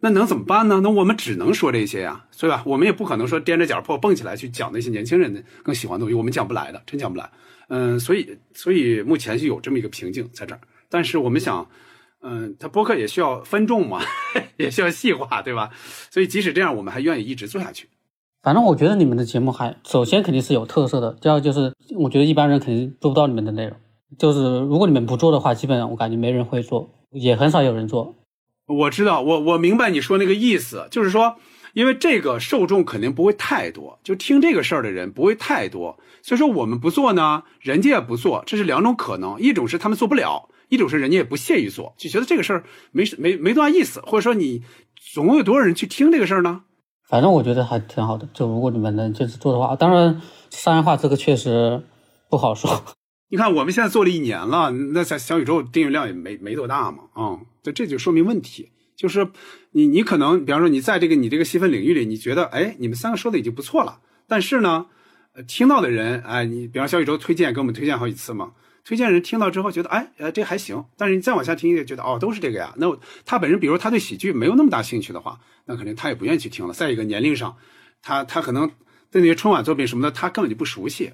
S1: 那能怎么办呢？那我们只能说这些呀，对吧？我们也不可能说踮着脚破蹦起来去讲那些年轻人的更喜欢的东西，我们讲不来的，真讲不来。嗯，所以所以目前是有这么一个瓶颈在这儿。但是我们想，嗯，它播客也需要分众嘛，<laughs> 也需要细化，对吧？所以即使这样，我们还愿意一直做下去。
S2: 反正我觉得你们的节目还首先肯定是有特色的，第二就是我觉得一般人肯定做不到你们的内容。就是如果你们不做的话，基本上我感觉没人会做，也很少有人做。
S1: 我知道，我我明白你说那个意思，就是说，因为这个受众肯定不会太多，就听这个事儿的人不会太多，所以说我们不做呢，人家也不做，这是两种可能，一种是他们做不了，一种是人家也不屑于做，就觉得这个事儿没没没多大意思，或者说你总共有多少人去听这个事儿呢？
S2: 反正我觉得还挺好的，就如果你们能坚持做的话，当然商业化这个确实不好说。
S1: 你看，我们现在做了一年了，那在小宇宙订阅量也没没多大嘛，啊，这这就说明问题，就是你你可能，比方说你在这个你这个细分领域里，你觉得哎，你们三个说的已经不错了，但是呢，听到的人，哎，你比方小宇宙推荐给我们推荐好几次嘛，推荐人听到之后觉得哎，呃，这还行，但是你再往下听，就觉得哦，都是这个呀，那他本身，比如他对喜剧没有那么大兴趣的话，那肯定他也不愿意去听了。再一个年龄上，他他可能对那些春晚作品什么的，他根本就不熟悉。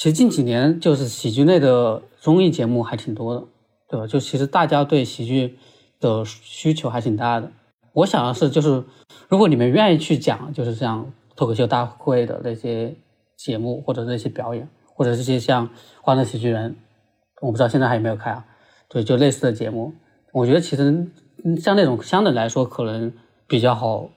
S2: 其实近几年就是喜剧类的综艺节目还挺多的，对吧？就其实大家对喜剧的需求还挺大的。我想的是，就是如果你们愿意去讲，就是像脱口秀大会的那些节目，或者那些表演，或者这些像《欢乐喜剧人》，我不知道现在还有没有开啊？对，就类似的节目，我觉得其实像那种相对来说可能比较好。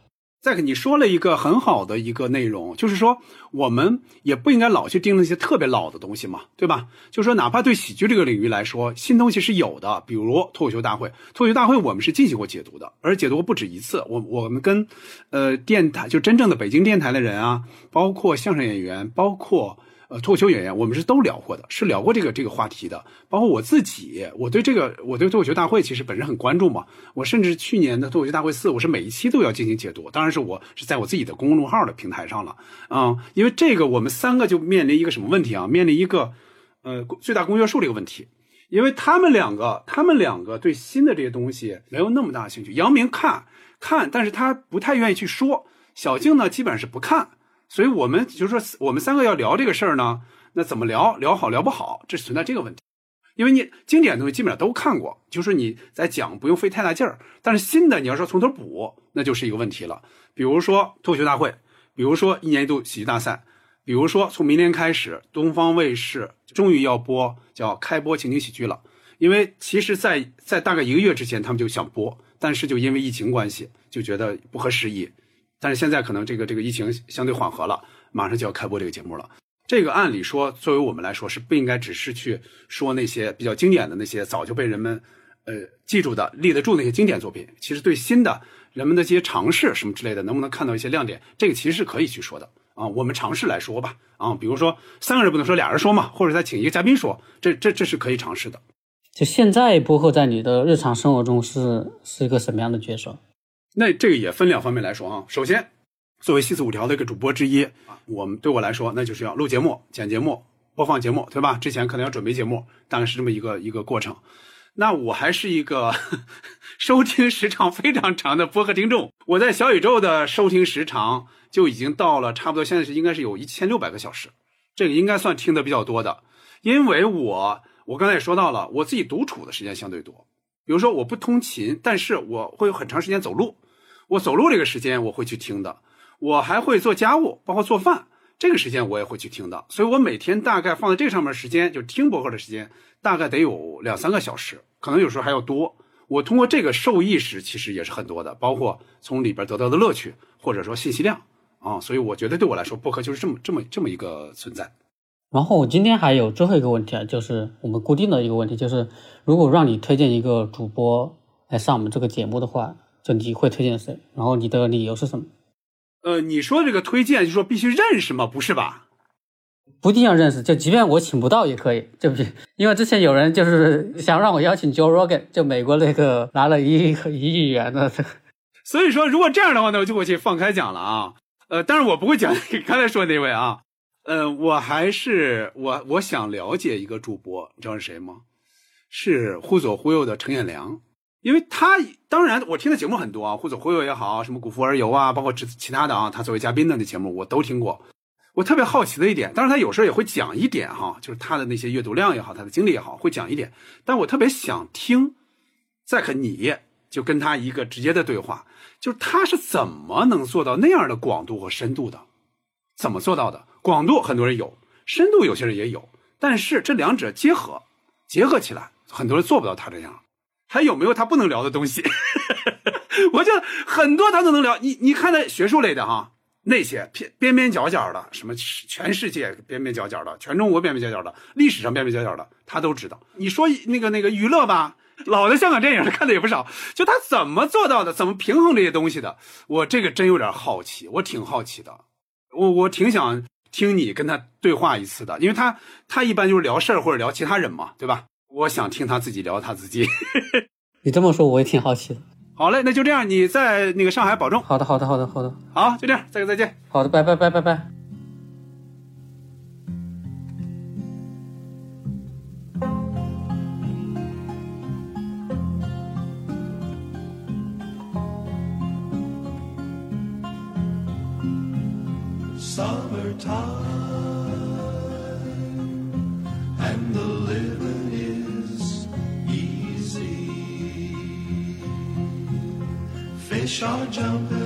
S1: 再给你说了一个很好的一个内容，就是说我们也不应该老去盯那些特别老的东西嘛，对吧？就是说哪怕对喜剧这个领域来说，新东西是有的，比如脱口秀大会。脱口秀大会我们是进行过解读的，而解读过不止一次。我我们跟呃电台，就真正的北京电台的人啊，包括相声演员，包括。呃，脱口秀演员，我们是都聊过的，是聊过这个这个话题的。包括我自己，我对这个，我对脱口秀大会其实本身很关注嘛。我甚至去年的脱口秀大会四，我是每一期都要进行解读。当然是我是在我自己的公众号的平台上了啊，因为这个我们三个就面临一个什么问题啊？面临一个呃最大公约数这个问题。因为他们两个，他们两个对新的这些东西没有那么大兴趣。杨明看看，但是他不太愿意去说。小静呢，基本上是不看。所以我们就是说，我们三个要聊这个事儿呢，那怎么聊？聊好聊不好，这是存在这个问题。因为你经典的东西基本上都看过，就是你在讲不用费太大劲儿。但是新的你要说从头补，那就是一个问题了。比如说脱口秀大会，比如说一年一度喜剧大赛，比如说从明年开始，东方卫视终于要播叫开播情景喜剧了。因为其实，在在大概一个月之前，他们就想播，但是就因为疫情关系，就觉得不合时宜。但是现在可能这个这个疫情相对缓和了，马上就要开播这个节目了。这个按理说，作为我们来说是不应该只是去说那些比较经典的那些早就被人们呃记住的、立得住那些经典作品。其实对新的人们的这些尝试什么之类的，能不能看到一些亮点，这个其实是可以去说的啊。我们尝试来说吧啊，比如说三个人不能说，俩人说嘛，或者再请一个嘉宾说，这这这是可以尝试的。
S3: 就现在播客在你的日常生活中是是一个什么样的角色？
S1: 那这个也分两方面来说啊。首先，作为西四五条的一个主播之一啊，我们对我来说，那就是要录节目、剪节目、播放节目，对吧？之前可能要准备节目，大概是这么一个一个过程。那我还是一个 <laughs> 收听时长非常长的播客听众，我在小宇宙的收听时长就已经到了差不多，现在是应该是有一千六百个小时，这个应该算听的比较多的。因为我我刚才也说到了，我自己独处的时间相对多，比如说我不通勤，但是我会有很长时间走路，我走路这个时间我会去听的，我还会做家务，包括做饭。这个时间我也会去听的，所以我每天大概放在这上面时间，就听博客的时间，大概得有两三个小时，可能有时候还要多。我通过这个受益时，其实也是很多的，包括从里边得到的乐趣，或者说信息量啊。所以我觉得对我来说，博客就是这么这么这么一个存在。
S3: 然后我今天还有最后一个问题啊，就是我们固定的一个问题，就是如果让你推荐一个主播来上我们这个节目的话，就你会推荐谁？然后你的理由是什么？
S1: 呃，你说这个推荐就说必须认识吗？不是吧？
S3: 不一定要认识，就即便我请不到也可以，对不对？因为之前有人就是想让我邀请 Joe Rogan，就美国那个拿了一亿一亿元的。
S1: 所以说，如果这样的话呢，我就会去放开讲了啊。呃，但是我不会讲刚才说那位啊。呃，我还是我我想了解一个主播，你知道是谁吗？是忽左忽右的陈彦良。因为他当然，我听的节目很多啊，忽左忽右也好，什么古风而游啊，包括其其他的啊，他作为嘉宾的那节目我都听过。我特别好奇的一点，当然他有时候也会讲一点哈，就是他的那些阅读量也好，他的经历也好，会讲一点。但我特别想听，再和你就跟他一个直接的对话，就是他是怎么能做到那样的广度和深度的？怎么做到的？广度很多人有，深度有些人也有，但是这两者结合结合起来，很多人做不到他这样。还有没有他不能聊的东西？<laughs> 我就很多他都能聊。你你看他学术类的哈，那些边边边角角的，什么全世界边边角角的，全中国边边角角的，历史上边边角角的，他都知道。你说那个那个娱乐吧，老的香港电影看的也不少。就他怎么做到的？怎么平衡这些东西的？我这个真有点好奇，我挺好奇的。我我挺想听你跟他对话一次的，因为他他一般就是聊事儿或者聊其他人嘛，对吧？我想听他自己聊他自己。<laughs>
S3: 你这么说，我也挺好奇的。
S1: 好嘞，那就这样，你在那个上海保重。
S3: 好的，好的，好的，好的。
S1: 好，就这样，再个再见。
S3: 好的，拜拜拜拜拜。Sharjah